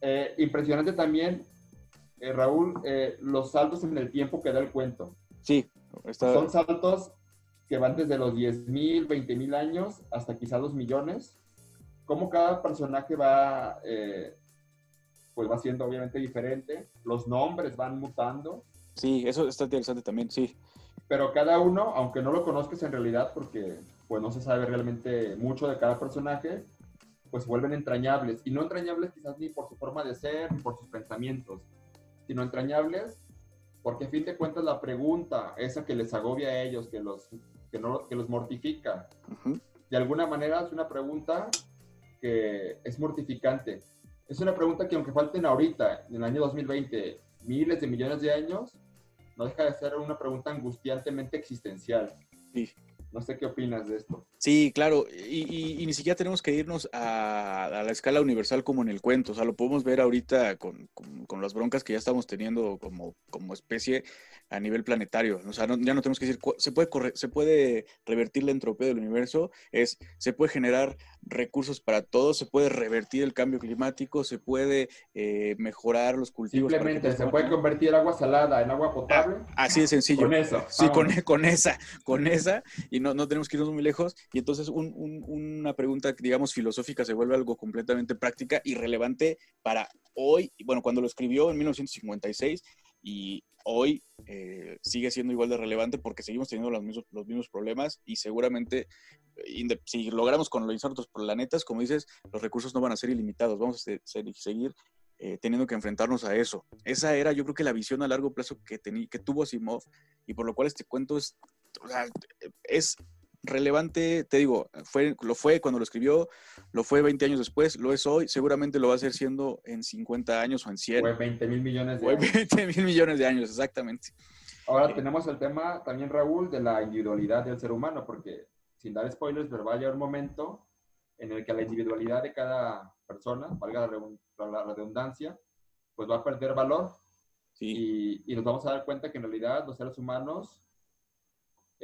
Eh, impresionante también, eh, Raúl, eh, los saltos en el tiempo que da el cuento. Sí. Son saltos que van desde los 10.000, 20.000 años hasta quizá 2 millones. Cómo cada personaje va, pues va siendo obviamente diferente. Los nombres van mutando. Sí, eso está interesante también, sí pero cada uno, aunque no lo conozcas en realidad, porque pues no se sabe realmente mucho de cada personaje, pues vuelven entrañables. Y no entrañables quizás ni por su forma de ser, ni por sus pensamientos, sino entrañables porque a fin de cuentas la pregunta, esa que les agobia a ellos, que los, que no, que los mortifica, de alguna manera es una pregunta que es mortificante. Es una pregunta que aunque falten ahorita, en el año 2020, miles de millones de años, no deja de ser una pregunta angustiantemente existencial. Sí. No sé qué opinas de esto. Sí, claro, y, ni siquiera tenemos que irnos a, la escala universal como en el cuento, o sea, lo podemos ver ahorita con, con, las broncas que ya estamos teniendo como, como especie a nivel planetario. O sea, ya no tenemos que decir, se puede, correr, se puede revertir la entropía del universo, es, se puede generar recursos para todos, se puede revertir el cambio climático, se puede eh, mejorar los cultivos. Simplemente se puede convertir agua salada en agua potable. Ah, así de sencillo. Con eso. Sí, con, con, esa, con esa, y no, no tenemos que irnos muy lejos. Y entonces una pregunta, digamos, filosófica se vuelve algo completamente práctica y relevante para hoy, bueno, cuando lo escribió en 1956 y hoy eh, sigue siendo igual de relevante porque seguimos teniendo los mismos, los mismos problemas y seguramente si logramos los otros planetas, como dices, los recursos no van a ser ilimitados, vamos a seguir eh, teniendo que enfrentarnos a eso. Esa era yo creo que la visión a largo plazo que, que tuvo Asimov y por lo cual este cuento es, es relevante, te digo, fue, lo fue cuando lo escribió, lo fue 20 años después, lo es hoy, seguramente lo va a ser siendo en 50 años o en 100. Fue 20 mil millones de años. 20 mil millones de años, exactamente. Ahora eh, tenemos el tema también, Raúl, de la individualidad del ser humano, porque sin dar spoilers, pero va a llegar un momento en el que la individualidad de cada persona, valga la redundancia, pues va a perder valor. Y, y nos vamos a dar cuenta que en realidad los seres humanos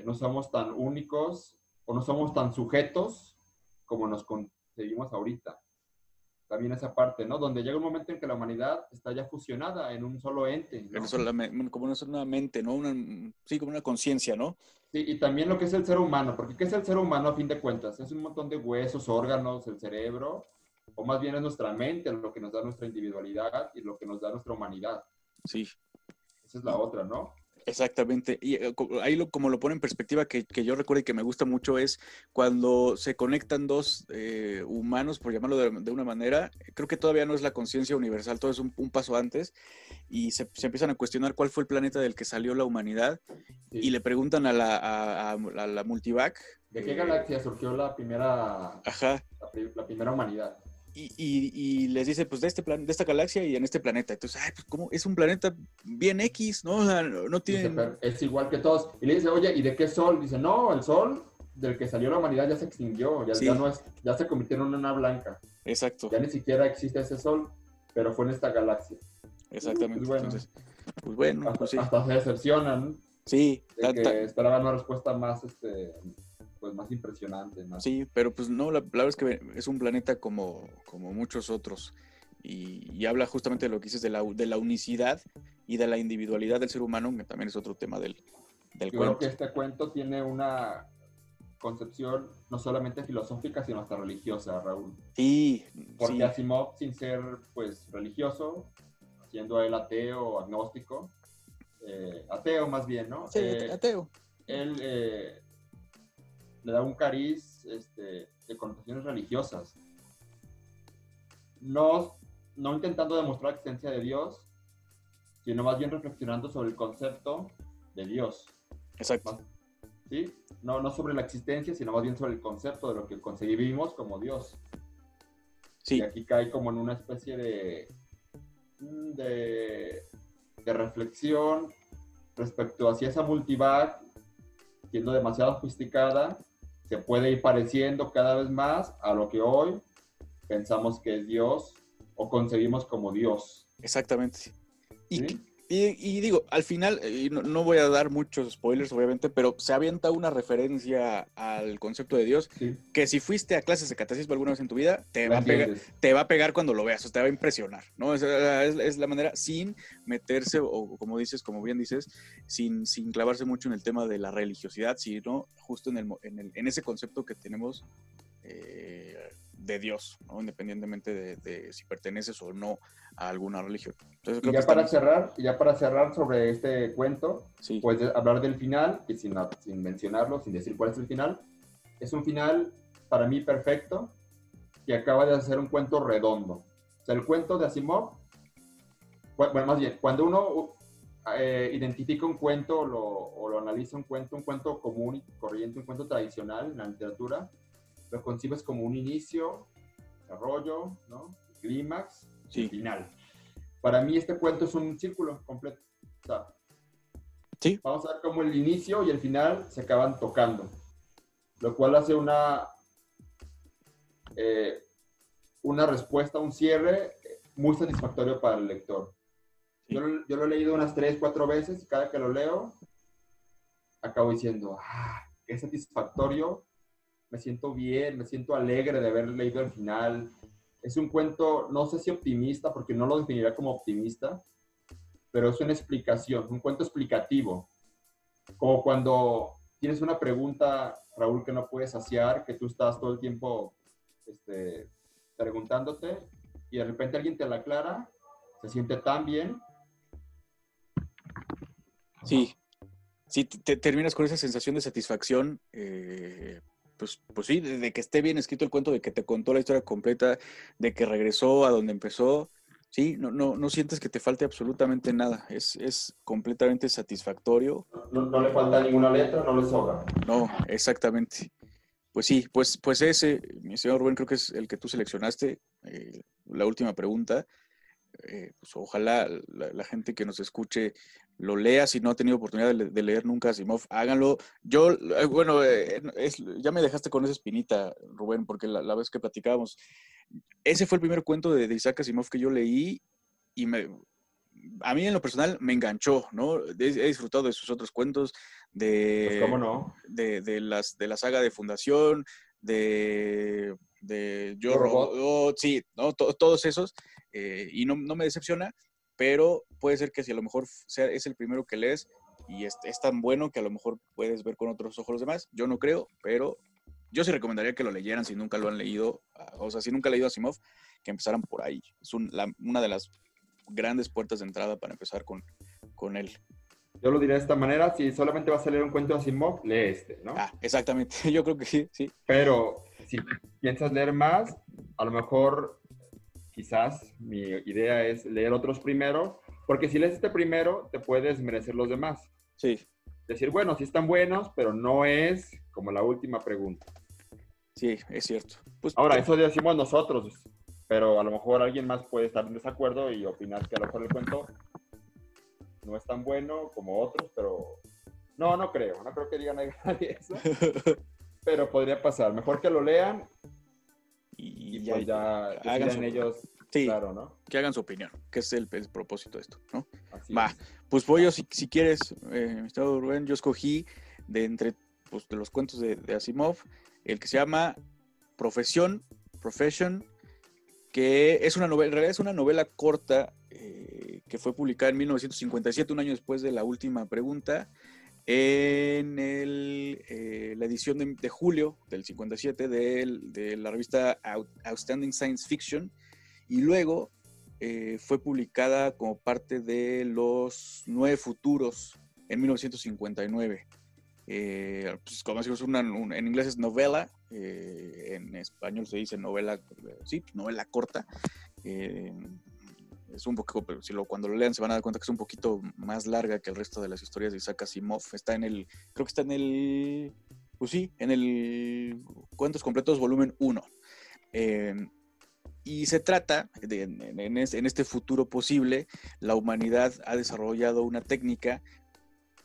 no somos tan únicos o no somos tan sujetos como nos concebimos ahorita. También esa parte, ¿no? Donde llega un momento en que la humanidad está ya fusionada en un solo ente. Como una sola mente, ¿no? Una, sí, como una conciencia, ¿no? Sí, y también lo que es el ser humano, porque ¿qué es el ser humano a fin de cuentas? Es un montón de huesos, órganos, el cerebro, o más bien es nuestra mente lo que nos da nuestra individualidad y lo que nos da nuestra humanidad. Sí. Esa es la otra, ¿no? Exactamente. Y eh, ahí lo, como lo pone en perspectiva que, yo recuerdo y que me gusta mucho es cuando se conectan dos eh, humanos, por llamarlo de, una manera, creo que todavía no es la conciencia universal, todo es un, paso antes, y se, empiezan a cuestionar cuál fue el planeta del que salió la humanidad, y le preguntan a la, a, la multivac. ¿De qué eh, galaxia surgió la primera, ajá. La, primera humanidad? Y, les dice, pues de este plan, de esta galaxia y en este planeta. Entonces, ay, pues como es un planeta bien X, ¿no? O sea, no, tiene... Es igual que todos. Y le dice, oye, ¿y de qué sol? Dice, no, el sol del que salió la humanidad ya se extinguió, ya, ya no es, ya se convirtió en una blanca. Exacto. Ya ni siquiera existe ese sol, pero fue en esta galaxia. Exactamente. Pues bueno, Entonces, pues bueno, hasta, pues sí. hasta se decepcionan. Sí. De que esperaban una respuesta más, este, pues más impresionante. Sí, pero pues no, la, verdad es que es un planeta como, como muchos otros. Y, habla justamente de lo que dices de la, de la unicidad y de la individualidad del ser humano, que también es otro tema del, del Yo creo que este cuento tiene una concepción no solamente filosófica, sino hasta religiosa, Raúl. Sí. Porque Asimov, sin ser pues religioso, siendo él ateo agnóstico, eh, ateo más bien, ¿no? Sí, eh, ateo. Él eh, le da un cariz este, de connotaciones religiosas. No, no intentando demostrar la existencia de Dios, sino más bien reflexionando sobre el concepto de Dios. Exacto. ¿Sí? No, no sobre la existencia, sino más bien sobre el concepto de lo que concebimos como Dios. Sí. Y aquí cae como en una especie de, de, de reflexión respecto hacia esa multivac, siendo demasiado sofisticada, se puede ir pareciendo cada vez más a lo que hoy pensamos que es Dios o concebimos como Dios. Exactamente. Y, y, digo, al final, y no, voy a dar muchos spoilers, obviamente, pero se avienta una referencia al concepto de Dios, que si fuiste a clases de catecismo alguna vez en tu vida, te va, a pegar, te va a pegar cuando lo veas, o te va a impresionar, ¿no? Es, es, la manera, sin meterse, o como dices, como bien dices, sin, sin clavarse mucho en el tema de la religiosidad, sino justo en, el, en, el, en ese concepto que tenemos eh, de Dios, ¿no? Independientemente de, de si perteneces o no a alguna religión. y ya para cerrar, ya para cerrar sobre este cuento, puedes hablar del final, y sin, sin mencionarlo, sin decir cuál es el final. Es un final para mí perfecto, que acaba de hacer un cuento redondo. O sea, el cuento de Asimov, bueno, más bien, cuando uno eh, identifica un cuento lo, o lo analiza un cuento, un cuento común y corriente, un cuento tradicional en la literatura, lo concibes como un inicio, desarrollo, ¿no? clímax sí. final. Para mí este cuento es un círculo completo. sí. Vamos a ver cómo el inicio y el final se acaban tocando, lo cual hace una, eh, una respuesta, un cierre muy satisfactorio para el lector. Yo, yo, lo he leído unas tres, cuatro veces y cada que lo leo acabo diciendo, ah, qué satisfactorio, me siento bien, me siento alegre de haber leído el final, es un cuento, no sé si optimista, porque no lo definiría como optimista, pero es una explicación, un cuento explicativo. Como cuando tienes una pregunta, Raúl, que no puedes saciar, que tú estás todo el tiempo este, preguntándote y de repente alguien te la aclara, se siente tan bien. Sí, sí, te, terminas con esa sensación de satisfacción eh, pues, pues sí, de que esté bien escrito el cuento, de que te contó la historia completa, de que regresó a donde empezó, sí, no, no, no sientes que te falte absolutamente nada, es, es completamente satisfactorio. No, le falta ninguna letra, no le sobra. No, exactamente. Pues sí, pues, pues ese, mi señor Rubén, creo que es el que tú seleccionaste, eh, la última pregunta. Eh, pues ojalá la, gente que nos escuche lo lea. Si no ha tenido oportunidad de, leer nunca Asimov, háganlo. Yo, eh, bueno, eh, ya me dejaste con esa espinita, Rubén, porque la, vez que platicábamos, ese fue el primer cuento de, Isaac Asimov que yo leí y me, a mí en lo personal me enganchó, ¿no? He, disfrutado de sus otros cuentos, de, pues, no? de, las, de la saga de Fundación, de, de Yo, Robot, sí, ¿no? todos esos. Eh, y no, me decepciona, pero puede ser que si a lo mejor sea, es el primero que lees y es, tan bueno que a lo mejor puedes ver con otros ojos los demás. Yo no creo, pero yo sí recomendaría que lo leyeran si nunca lo han leído, ah, o sea, si nunca han leído Asimov, que empezaran por ahí. Es una de las grandes puertas de entrada para empezar con, con él. Yo lo diré de esta manera, si solamente vas a leer un cuento de Asimov, lee este, ¿no? Ah, exactamente, <laughs> yo creo que sí, sí. Pero si piensas leer más, a lo mejor quizás mi idea es leer otros primero, porque si lees este primero, te puedes merecer los demás. Sí. Decir, bueno, sí están buenos, pero no es como la última pregunta. Sí, es cierto. Pues, Ahora, eso decimos nosotros. pero a lo mejor alguien más puede estar en desacuerdo y opinar que a lo mejor el cuento no es tan bueno como otros, pero no, no creo, no creo que digan nadie <laughs> eso, <laughs> pero podría pasar. Mejor que lo lean y, pues ya, hagan ellos, claro, ¿no? Que hagan su opinión, que es el, propósito de esto, ¿no? Va, pues voy yo, si, quieres, eh, mi estado Rubén, yo escogí de entre pues, de los cuentos de, de Asimov, el que se llama Profesión, Profession, que es una novela, en realidad es una novela corta eh, que fue publicada en 1957, un año después de la última pregunta, en eh, la edición de, julio del 57 de, la revista Outstanding Science Fiction, y luego eh, fue publicada como parte de los Nueve Futuros en 1959. pues como decimos, en inglés es novela, eh, en español se dice novela, sí, novela corta. Es un poco, pero si lo, cuando lo lean se van a dar cuenta que es un poquito más larga que el resto de las historias de Isaac Asimov. Está en el, creo que está en el, pues sí, en el Cuentos Completos volumen 1. Eh, y se trata, de, en, este futuro posible, la humanidad ha desarrollado una técnica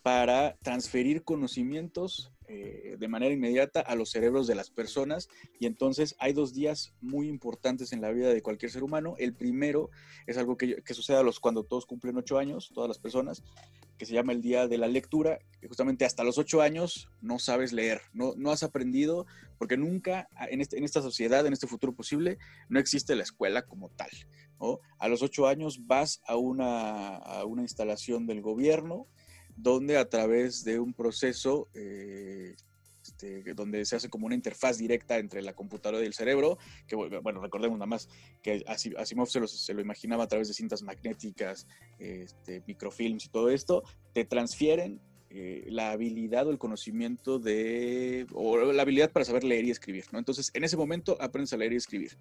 para transferir conocimientos eh, de manera inmediata a los cerebros de las personas. Y entonces hay dos días muy importantes en la vida de cualquier ser humano. El primero es algo que, sucede a los, cuando todos cumplen ocho años, todas las personas, que se llama el día de la lectura, que justamente hasta los ocho años no sabes leer, no, no has aprendido, porque nunca en, este, esta sociedad, en este futuro posible, no existe la escuela como tal. A los ocho años vas a una, a una instalación del gobierno, donde a través de un proceso eh, este, donde se hace como una interfaz directa entre la computadora y el cerebro, que bueno, recordemos nada más que Asimov se lo, se lo imaginaba a través de cintas magnéticas, este, microfilms y todo esto, te transfieren eh, la habilidad o el conocimiento de, o la habilidad para saber leer y escribir, ¿no? Entonces, en ese momento aprendes a leer y escribir.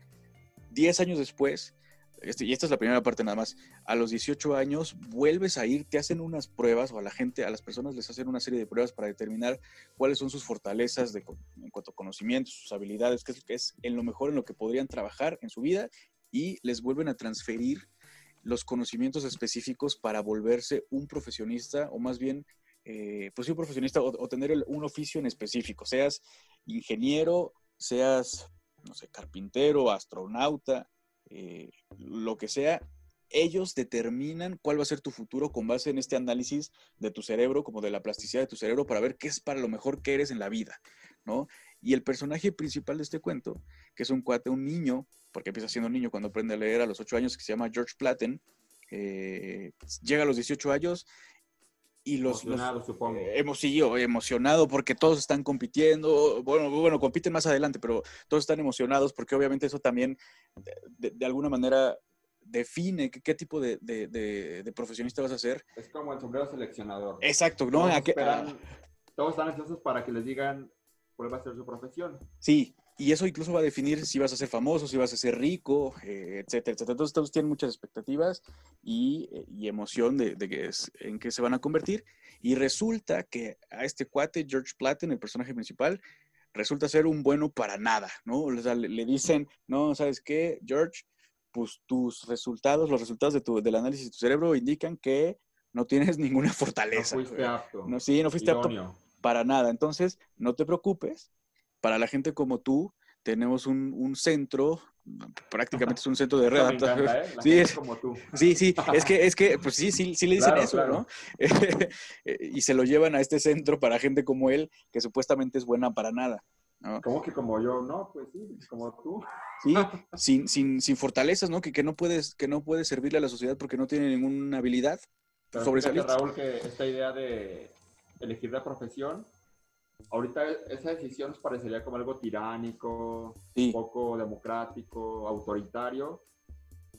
Diez años después, y esta es la primera parte nada más, a los 18 años vuelves a ir, te hacen unas pruebas o a la gente, a las personas les hacen una serie de pruebas para determinar cuáles son sus fortalezas de, en cuanto a conocimientos, sus habilidades, qué es, qué es en lo mejor en lo que podrían trabajar en su vida y les vuelven a transferir los conocimientos específicos para volverse un profesionista o más bien eh, pues un profesionista o, tener un oficio en específico, seas ingeniero, seas, no sé, carpintero, astronauta, eh, lo que sea, ellos determinan cuál va a ser tu futuro con base en este análisis de tu cerebro, como de la plasticidad de tu cerebro, para ver qué es para lo mejor que eres en la vida, ¿no? Y el personaje principal de este cuento, que es un cuate, un niño, porque empieza siendo un niño cuando aprende a leer a los ocho años, que se llama George Platten, eh, llega a los 18 años y los, emocionado, supongo. hemos sido emocionado porque todos están compitiendo, bueno, bueno, compiten más adelante, pero todos están emocionados porque obviamente eso también de, alguna manera define qué, tipo de, de, profesionista vas a ser. Es como el sombrero seleccionador. Exacto, ¿no? Todos, esperan, todos están ansiosos para que les digan cuál va a ser su profesión. Sí, y eso incluso va a definir si vas a ser famoso, si vas a ser rico, eh, etcétera, etcétera. Entonces todos tienen muchas expectativas y, eh, emoción de, que en qué se van a convertir. Y resulta que a este cuate, George Platten, el personaje principal, resulta ser un bueno para nada, ¿no? O sea, le, dicen, no, ¿sabes qué, George? Pues tus resultados, los resultados de tu, del análisis de tu cerebro indican que no tienes ninguna fortaleza. No fuiste apto. No, sí, no fuiste apto para nada. Entonces, no te preocupes, para la gente como tú, tenemos un, centro, prácticamente es un centro de <laughs> redactación. ¿eh? Sí, es como tú. Sí, sí, es que, es que, <laughs> pues sí, sí, sí le dicen eso, ¿no? <laughs> y se lo llevan a este centro para gente como él, que supuestamente es buena para nada. ¿no? ¿Cómo que como yo? No, pues sí, como tú. Sí, sin, sin, sin fortalezas, ¿no? Que, que, no puedes, que no puedes servirle a la sociedad porque no tiene ninguna habilidad. Sobresalir. Raúl, que esta idea de elegir la profesión ahorita esa decisión nos parecería como algo tiránico, un poco democrático, autoritario,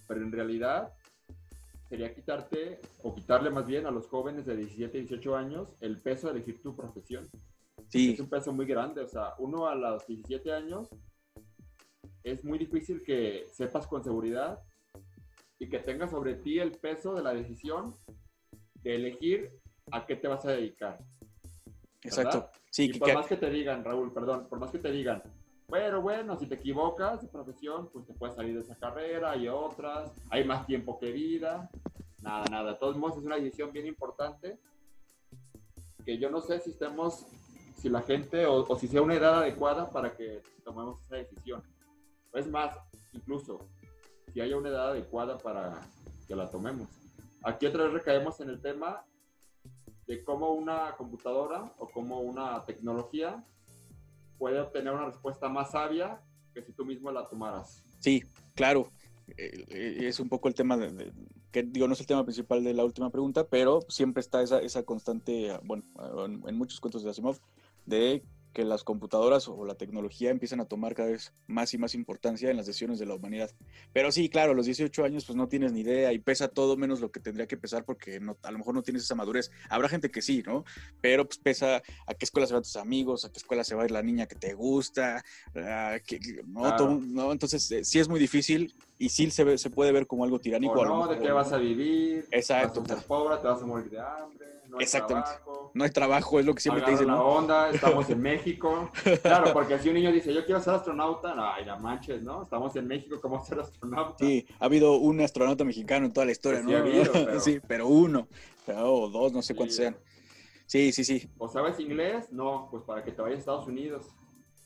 pero en realidad sería quitarte, o quitarle más bien a los jóvenes de 17, 18 años, el peso de elegir tu profesión. Sí. Es un peso muy grande, o sea, uno a los 17 años es muy difícil que sepas con seguridad y que tengas sobre ti el peso de la decisión de elegir a qué te vas a dedicar. Exacto. Sí, y por más que te digan, Raúl, perdón, por más que te digan, Pero bueno, si te equivocas de profesión, pues te puedes salir de esa carrera, hay otras, hay más tiempo que vida. Nada, nada. De todos modos, es una decisión bien importante que yo no sé si estemos, si la gente o, o si sea una edad adecuada para que tomemos esa decisión. Es más, incluso, si haya una edad adecuada para que la tomemos. Aquí otra vez recaemos en el tema de cómo una computadora o cómo una tecnología puede obtener una respuesta más sabia que si tú mismo la tomaras. Sí, claro. Eh, eh, es un poco el tema de, que digo, no es el tema principal de la última pregunta, pero siempre está esa, esa constante, bueno, en muchos cuentos de Asimov, de que las computadoras o la tecnología empiezan a tomar cada vez más y más importancia en las decisiones de la humanidad. Pero sí, claro, a los 18 años pues no tienes ni idea y pesa todo menos lo que tendría que pesar porque no, a lo mejor no tienes esa madurez. Habrá gente que sí, ¿no? Pero pues pesa a qué escuela se van tus amigos, a qué escuela se va a ir la niña que te gusta, ¿no? Entonces eh, sí es muy difícil y sí se, se puede ver como algo tiránico. O no, de qué vas a vivir. Exacto. Vas a ser pobre, te vas a morir de hambre. No hay Exactamente. Trabajo, no hay trabajo, es lo que siempre te dicen. la ¿no? onda, <laughs> estamos en México. Claro, porque si un niño dice, yo quiero ser astronauta, no, ay, la manches, ¿no? Estamos en México, ¿cómo ser astronauta? Sí, ha habido un astronauta mexicano en toda la historia, Pues sí ¿no? ha habido, <laughs> pero- Sí, pero uno, o dos, no sé Sí. cuántos sean. Sí, sí, sí, ¿O sabes inglés? No, pues para que te vayas a Estados Unidos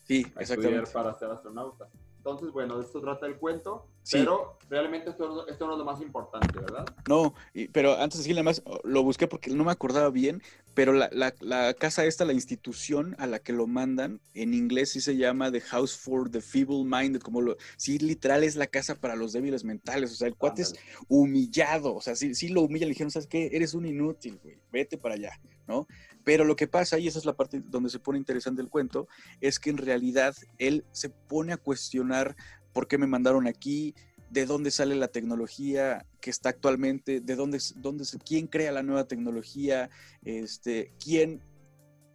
sí, a exactamente. para ser astronauta. Entonces, bueno, de esto trata el cuento, Sí. pero realmente esto, esto no es lo más importante, ¿verdad? No, y- pero antes de seguir, nada más lo busqué porque no me acordaba bien, pero la, la- la casa esta, la institución a la que lo mandan, en inglés sí se llama The House for the Feeble Minded, como lo, sí, literal es la casa para los débiles mentales, o sea, el cuate es humillado, o sea, sí, sí lo humillan, le dijeron, ¿sabes qué? Eres un inútil, güey, vete para allá, ¿no? Pero lo que pasa, y esa es la parte donde se pone interesante el cuento, es que en realidad él se pone a cuestionar por qué me mandaron aquí, de dónde sale la tecnología que está actualmente, de dónde, dónde quién crea la nueva tecnología, este, quién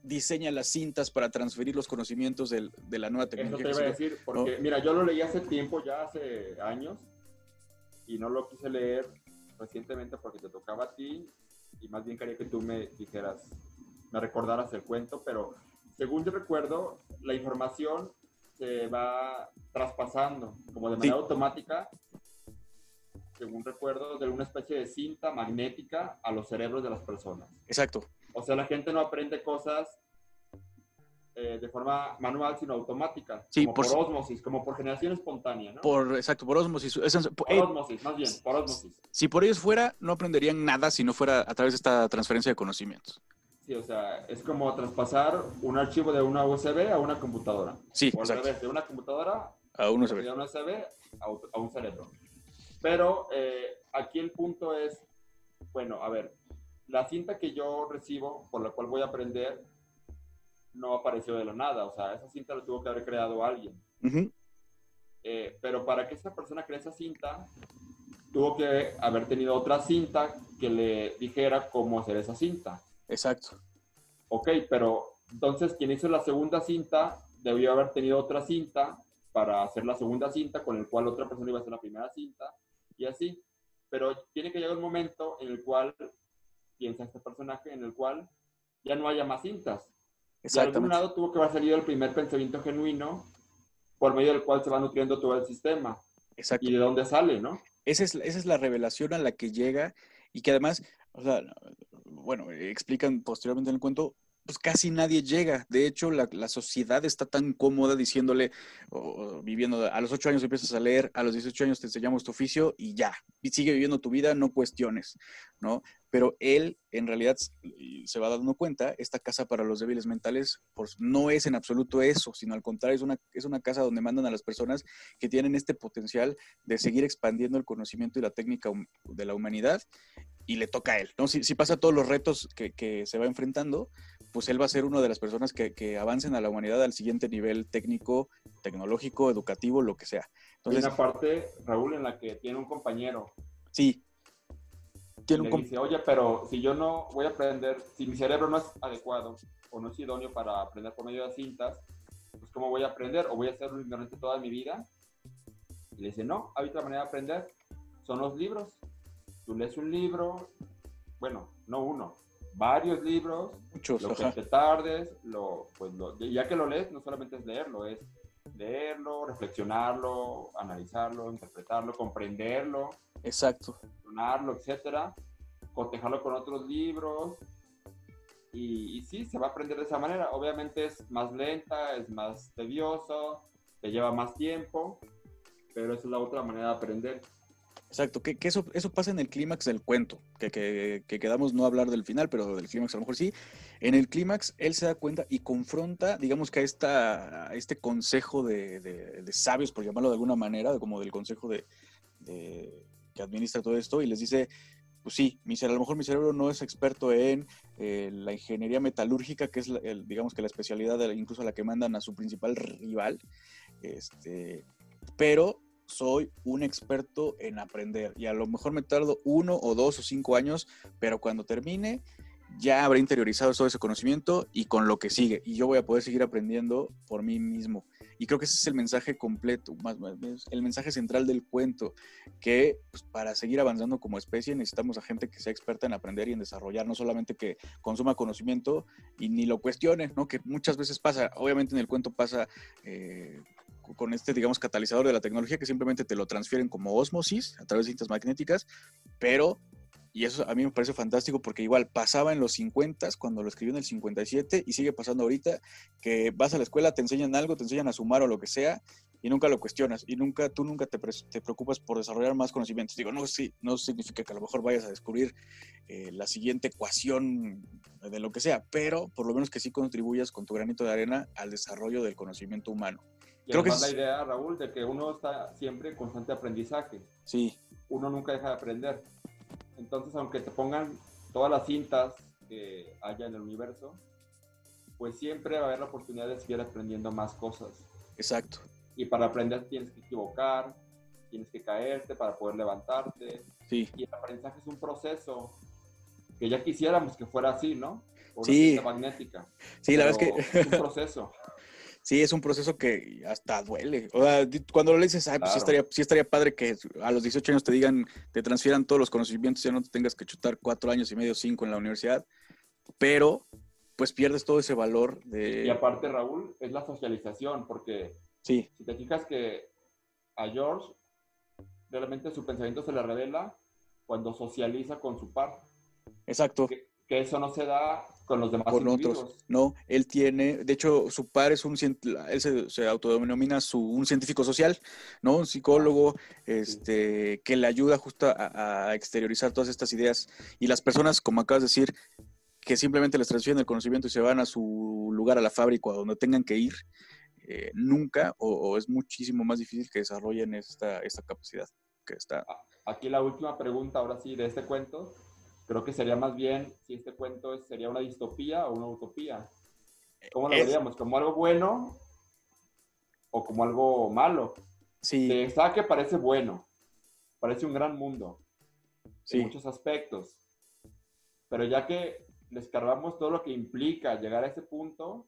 diseña las cintas para transferir los conocimientos del- de la nueva Eso tecnología. te que iba a se- decir, porque mira, yo lo leí hace tiempo, ya hace años, y no lo quise leer recientemente porque te tocaba a ti, y más bien quería que tú me dijeras, me recordaras el cuento, pero según yo recuerdo, la información se va traspasando como de manera Sí. automática, según recuerdo, de una especie de cinta magnética a los cerebros de las personas. Exacto. O sea, la gente no aprende cosas eh, de forma manual, sino automática. Sí, como por por, si- osmosis, como por generación espontánea, ¿no? Por, exacto, por osmosis. Eso- por eh, osmosis, más bien, por osmosis. si por ellos fuera, no aprenderían nada si no fuera a través de esta transferencia de conocimientos. Sí, o sea, es como traspasar un archivo de una USB a una computadora. Sí, O exacto. revés, de una computadora A de ve. una USB a, un- a un cerebro. Pero eh, aquí el punto es, bueno, a ver, la cinta que yo recibo, por la cual voy a aprender, no apareció de la nada. O sea, esa cinta la tuvo que haber creado alguien. Eh, pero para que esa persona cree esa cinta, tuvo que haber tenido otra cinta que le dijera cómo hacer esa cinta. Exacto. Ok, pero entonces quien hizo la segunda cinta debió haber tenido otra cinta para hacer la segunda cinta con el cual otra persona iba a hacer la primera cinta y así. Pero tiene que llegar un momento en el cual piensa este personaje, en el cual ya no haya más cintas. De algún lado tuvo que haber salido el primer pensamiento genuino por medio del cual se va nutriendo todo el sistema. Exacto. ¿Y de dónde sale, no? Esa es, esa es la revelación a la que llega y que además, o sea, bueno, explican posteriormente en el cuento, pues casi nadie llega. De hecho, la, la sociedad está tan cómoda diciéndole, o- o viviendo, a los 8 años empiezas a leer, a los 18 años te enseñamos tu oficio y ya, y sigue viviendo tu vida, no cuestiones, ¿no? Pero él, en realidad, se va dando cuenta, esta casa para los débiles mentales, pues no es en absoluto eso, sino al contrario, es una, es una casa donde mandan a las personas que tienen este potencial de seguir expandiendo el conocimiento y la técnica de la humanidad y le toca a él, ¿no? Si, si pasa todos los retos que, que se va enfrentando, pues él va a ser una de las personas que, que avancen a la humanidad al siguiente nivel técnico, tecnológico, educativo, lo que sea. Hay Entonces, una parte, Raúl, en la que tiene un compañero sí, tiene un... le dice, oye, pero si yo no voy a aprender, si mi cerebro no es adecuado o no es idóneo para aprender por medio de cintas, pues ¿cómo voy a aprender? ¿O voy a ser un ignorante toda mi vida? Y le dice, no, hay otra manera de aprender, son los libros. Tú lees un libro, bueno, no uno, varios libros, muchos, lo que te tardes, lo, pues lo, ya que lo lees, no solamente es leerlo, es leerlo, reflexionarlo, analizarlo, interpretarlo, comprenderlo. Exacto. Etcétera. Cotejarlo con otros libros. Y, y, sí, se va a aprender de esa manera. Obviamente es más lenta, es más tedioso, te lleva más tiempo, pero esa es la otra manera de aprender. Exacto, que, eso, eso pasa en el clímax del cuento, que, que, quedamos no hablar del final, pero del clímax a lo mejor sí. En el clímax él se da cuenta y confronta, digamos que a, esta, a este consejo de, de, sabios, por llamarlo de alguna manera, como del consejo de, que administra todo esto, y les dice, pues sí, mi, a lo mejor mi cerebro no es experto en eh, la ingeniería metalúrgica, que es, el, digamos que la especialidad, incluso la que mandan a su principal rival, este, pero soy un experto en aprender y a lo mejor me tardo uno o dos o cinco años, pero cuando termine ya habré interiorizado todo ese conocimiento y con lo que sigue y yo voy a poder seguir aprendiendo por mí mismo. Y creo que ese es el mensaje completo, más, el mensaje central del cuento, que pues, para seguir avanzando como especie necesitamos a gente que sea experta en aprender y en desarrollar, no solamente que consuma conocimiento y ni lo cuestione, ¿no? Que muchas veces pasa, obviamente en el cuento pasa eh, con este, digamos, catalizador de la tecnología que simplemente te lo transfieren como osmosis a través de cintas magnéticas, pero, y eso a mí me parece fantástico porque igual pasaba en los 50, cuando lo escribió en el 57, y sigue pasando ahorita, que vas a la escuela, te enseñan algo, te enseñan a sumar o lo que sea, y nunca lo cuestionas, y nunca, tú nunca te, te preocupas por desarrollar más conocimientos. Digo, no, sí, no significa que a lo mejor vayas a descubrir eh, la siguiente ecuación de lo que sea, pero por lo menos que sí contribuyas con tu granito de arena al desarrollo del conocimiento humano. Y Creo que es la idea, Raúl, de que uno está siempre en constante aprendizaje. Sí. Uno nunca deja de aprender. Entonces, aunque te pongan todas las cintas que haya en el universo, pues siempre va a haber la oportunidad de seguir aprendiendo más cosas. Exacto. Y para aprender tienes que equivocar, tienes que caerte para poder levantarte. Sí. Y el aprendizaje es un proceso que ya quisiéramos que fuera así, ¿no? Por sí. magnética. Sí, la verdad es que... es un proceso. <laughs> sí, es un proceso que hasta duele. O sea, cuando lo dices, pues sí, estaría, sí estaría padre que a los 18 años te digan, te transfieran todos los conocimientos, ya no te tengas que chutar cuatro años y medio, cinco en la universidad, pero pues pierdes todo ese valor de... Y aparte, Raúl, es la socialización, porque sí. si te fijas que a George realmente su pensamiento se le revela cuando socializa con su par. Exacto. Que, que eso no se da con los demás con otros. No, él tiene, de hecho, su padre es un, él se, se autodenomina su, un científico social, ¿no? Un psicólogo, este, que le ayuda justo a, exteriorizar todas estas ideas. Y las personas, como acabas de decir, que simplemente les transfieren el conocimiento y se van a su lugar, a la fábrica, a donde tengan que ir, eh, nunca o, es muchísimo más difícil que desarrollen esta, esta capacidad que está. Aquí la última pregunta, ahora sí, de este cuento creo que sería más bien si este cuento sería una distopía o una utopía. ¿Cómo lo veríamos? ¿Como algo bueno o como algo malo? Sí. De saque parece bueno, parece un gran mundo en muchos aspectos, pero ya que les cargamos todo lo que implica llegar a ese punto,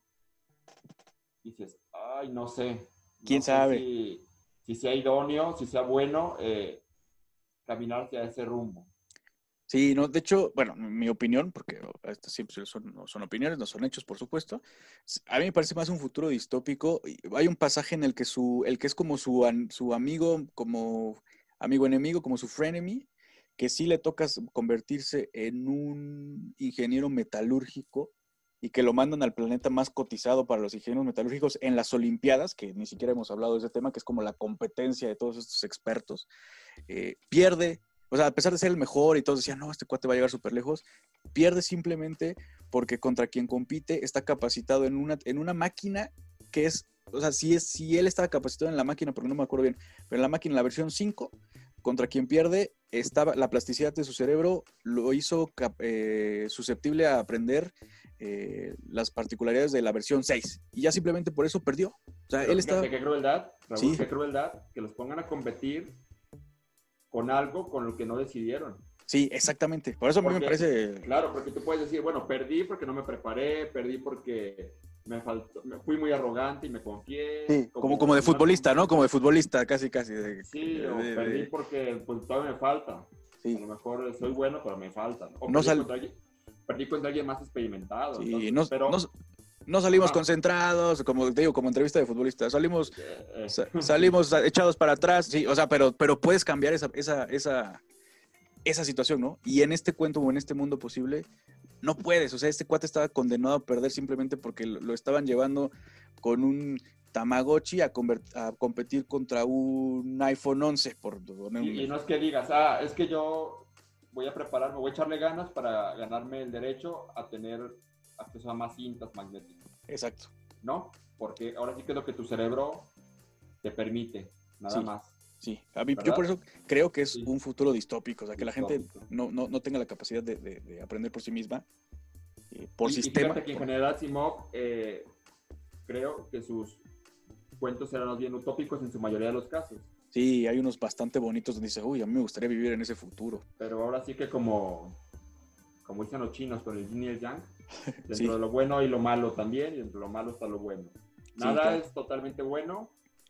dices, ay, no sé. ¿Quién sabe? Si, sea idóneo, si sea bueno eh, caminar hacia ese rumbo. Sí, no, de hecho, bueno, mi opinión, porque estas siempre son, son opiniones, no son hechos, por supuesto. A mí me parece más un futuro distópico. Hay un pasaje en el que su, el que es como su, su amigo, como amigo enemigo, como su frenemy, que sí le toca convertirse en un ingeniero metalúrgico y que lo mandan al planeta más cotizado para los ingenieros metalúrgicos en las Olimpiadas, que ni siquiera hemos hablado de ese tema, que es como la competencia de todos estos expertos, eh, pierde o sea, a pesar de ser el mejor y todos decían, no, este cuate va a llegar súper lejos, pierde simplemente porque contra quien compite está capacitado en una, en una máquina que es, o sea, si, es, si él estaba capacitado en la máquina, porque no me acuerdo bien, pero en la máquina, la versión 5, contra quien pierde, estaba, la plasticidad de su cerebro lo hizo eh, susceptible a aprender eh, las particularidades de la versión 6. Y ya simplemente por eso perdió. O sea, él estaba... Qué crueldad, Raúl, qué crueldad que los pongan a competir con algo con lo que no decidieron. Sí, exactamente. Por eso a mí me parece. Claro, porque tú puedes decir, bueno, perdí porque no me preparé, perdí porque me faltó, me fui muy arrogante y me confié. Sí, como, como, de futbolista, ¿no? Como de futbolista, casi, casi. sí, o perdí porque pues, todavía me falta. Sí. A lo mejor soy bueno, pero me falta. O no perdí, contra alguien, perdí, contra alguien, más experimentado. Sí, no, pero... no salimos concentrados, como te digo, como entrevista de futbolista, salimos, salimos echados para atrás, sí, o sea, pero, pero puedes cambiar esa, esa, esa, esa situación, ¿no? Y en este cuento o en este mundo posible, no puedes, o sea, este cuate estaba condenado a perder simplemente porque lo, estaban llevando con un Tamagotchi a, a competir contra un iPhone 11, por y, y no es que digas, ah, es que yo voy a prepararme, voy a echarle ganas para ganarme el derecho a tener acceso a más cintas magnéticas. Exacto. ¿No? Porque ahora sí que es lo que tu cerebro te permite, nada más. Sí, yo por eso creo que es un futuro distópico, o sea, que la gente no, no, no tenga la capacidad de, de, aprender por sí misma, eh, por sistema. Y que en general Simov, eh, creo que sus cuentos eran más bien utópicos en su mayoría de los casos. Sí, hay unos bastante bonitos donde dice, uy, a mí me gustaría vivir en ese futuro. Pero ahora sí que como, como dicen los chinos con el yin y el yang, <laughs> Dentro de lo bueno y lo malo también, y dentro de lo malo está lo bueno. Nada es totalmente bueno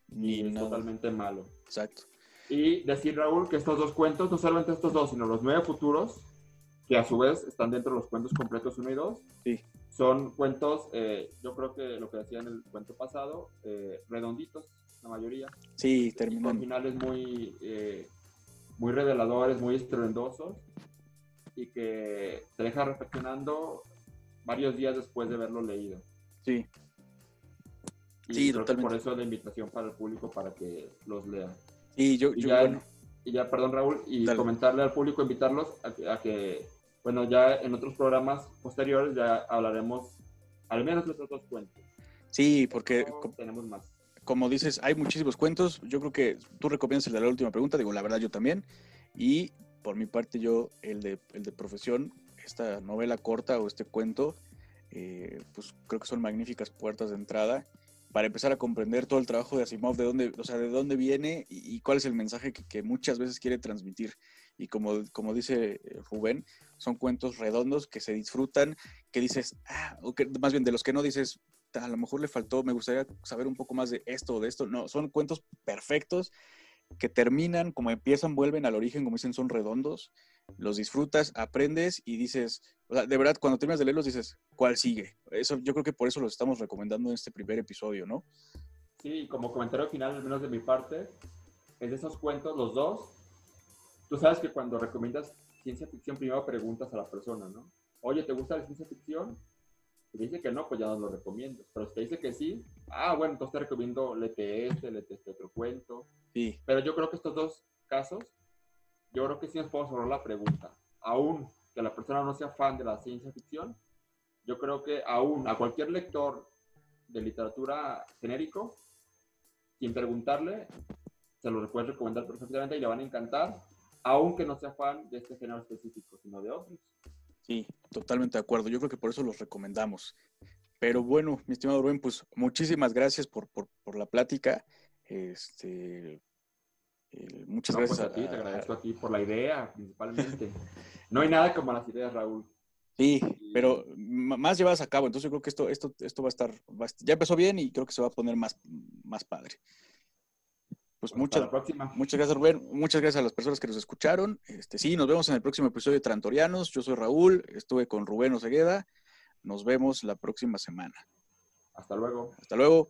ni es totalmente malo. Exacto. Y decir, Raúl, que estos dos cuentos, no solamente estos dos, sino los nueve futuros, que a su vez están dentro de los cuentos completos 1 y 2, sí. son cuentos, eh, yo creo que lo que decía en el cuento pasado, eh, redonditos, la mayoría. Sí, terminan. Con finales muy, eh, muy reveladores, muy estruendosos, y que te deja reflexionando varios días después de haberlo leído. Sí. sí, totalmente. Por eso la invitación para el público para que los lea. Y yo, ya, y ya, perdón Raúl, y comentarle al público, invitarlos a, que, bueno, ya en otros programas posteriores ya hablaremos al menos de estos dos cuentos. Sí, porque tenemos más. Como dices, hay muchísimos cuentos. Yo creo que tú recomiendas el de la última pregunta, digo, la verdad yo también. Y por mi parte yo, el de, el de profesión, esta novela corta o este cuento, eh, pues creo que son magníficas puertas de entrada para empezar a comprender todo el trabajo de Asimov, de dónde, o sea, de dónde viene y, cuál es el mensaje que, muchas veces quiere transmitir. Y como, como dice eh, Rubén, son cuentos redondos que se disfrutan, que dices, ah, o que, más bien de los que no dices, a lo mejor le faltó, me gustaría saber un poco más de esto o de esto. No, son cuentos perfectos que terminan, como empiezan, vuelven al origen, como dicen, son redondos, los disfrutas, aprendes y dices, o sea, de verdad, cuando terminas de leerlos dices, ¿cuál sigue? Eso, yo creo que por eso los estamos recomendando en este primer episodio, ¿no? Sí, como comentario final, al menos de mi parte, es de esos cuentos, los dos, tú sabes que cuando recomiendas ciencia ficción, primero preguntas a la persona, ¿no? Oye, ¿te gusta la ciencia ficción? Si dice que no, pues ya no lo recomiendo. Pero si te dice que sí, ah, bueno, entonces te recomiendo lete este, lete este otro cuento. Sí. Pero yo creo que estos dos casos, yo creo que sí nos podemos ahorrar la pregunta. Aún que la persona no sea fan de la ciencia ficción, yo creo que aún a cualquier lector de literatura genérico, sin preguntarle, se lo puedes recomendar perfectamente y le van a encantar, aunque no sea fan de este género específico, sino de otros. Sí, totalmente de acuerdo. Yo creo que por eso los recomendamos. Pero bueno, mi estimado Rubén, pues muchísimas gracias por, la plática. Este, muchas pues, gracias. a, ti, te agradezco a ti por la idea, principalmente. <laughs> no hay nada como las ideas, Raúl. Sí, pero más llevadas a cabo. Entonces yo creo que esto, esto, esto va a estar, ya empezó bien y creo que se va a poner más, más padre. Pues, pues muchas, muchas gracias, Rubén. Muchas gracias a las personas que nos escucharon. Este, sí, nos vemos en el próximo episodio de Trantorianos. Yo soy Raúl, estuve con Rubén Osegueda. Nos vemos la próxima semana. Hasta luego. Hasta luego.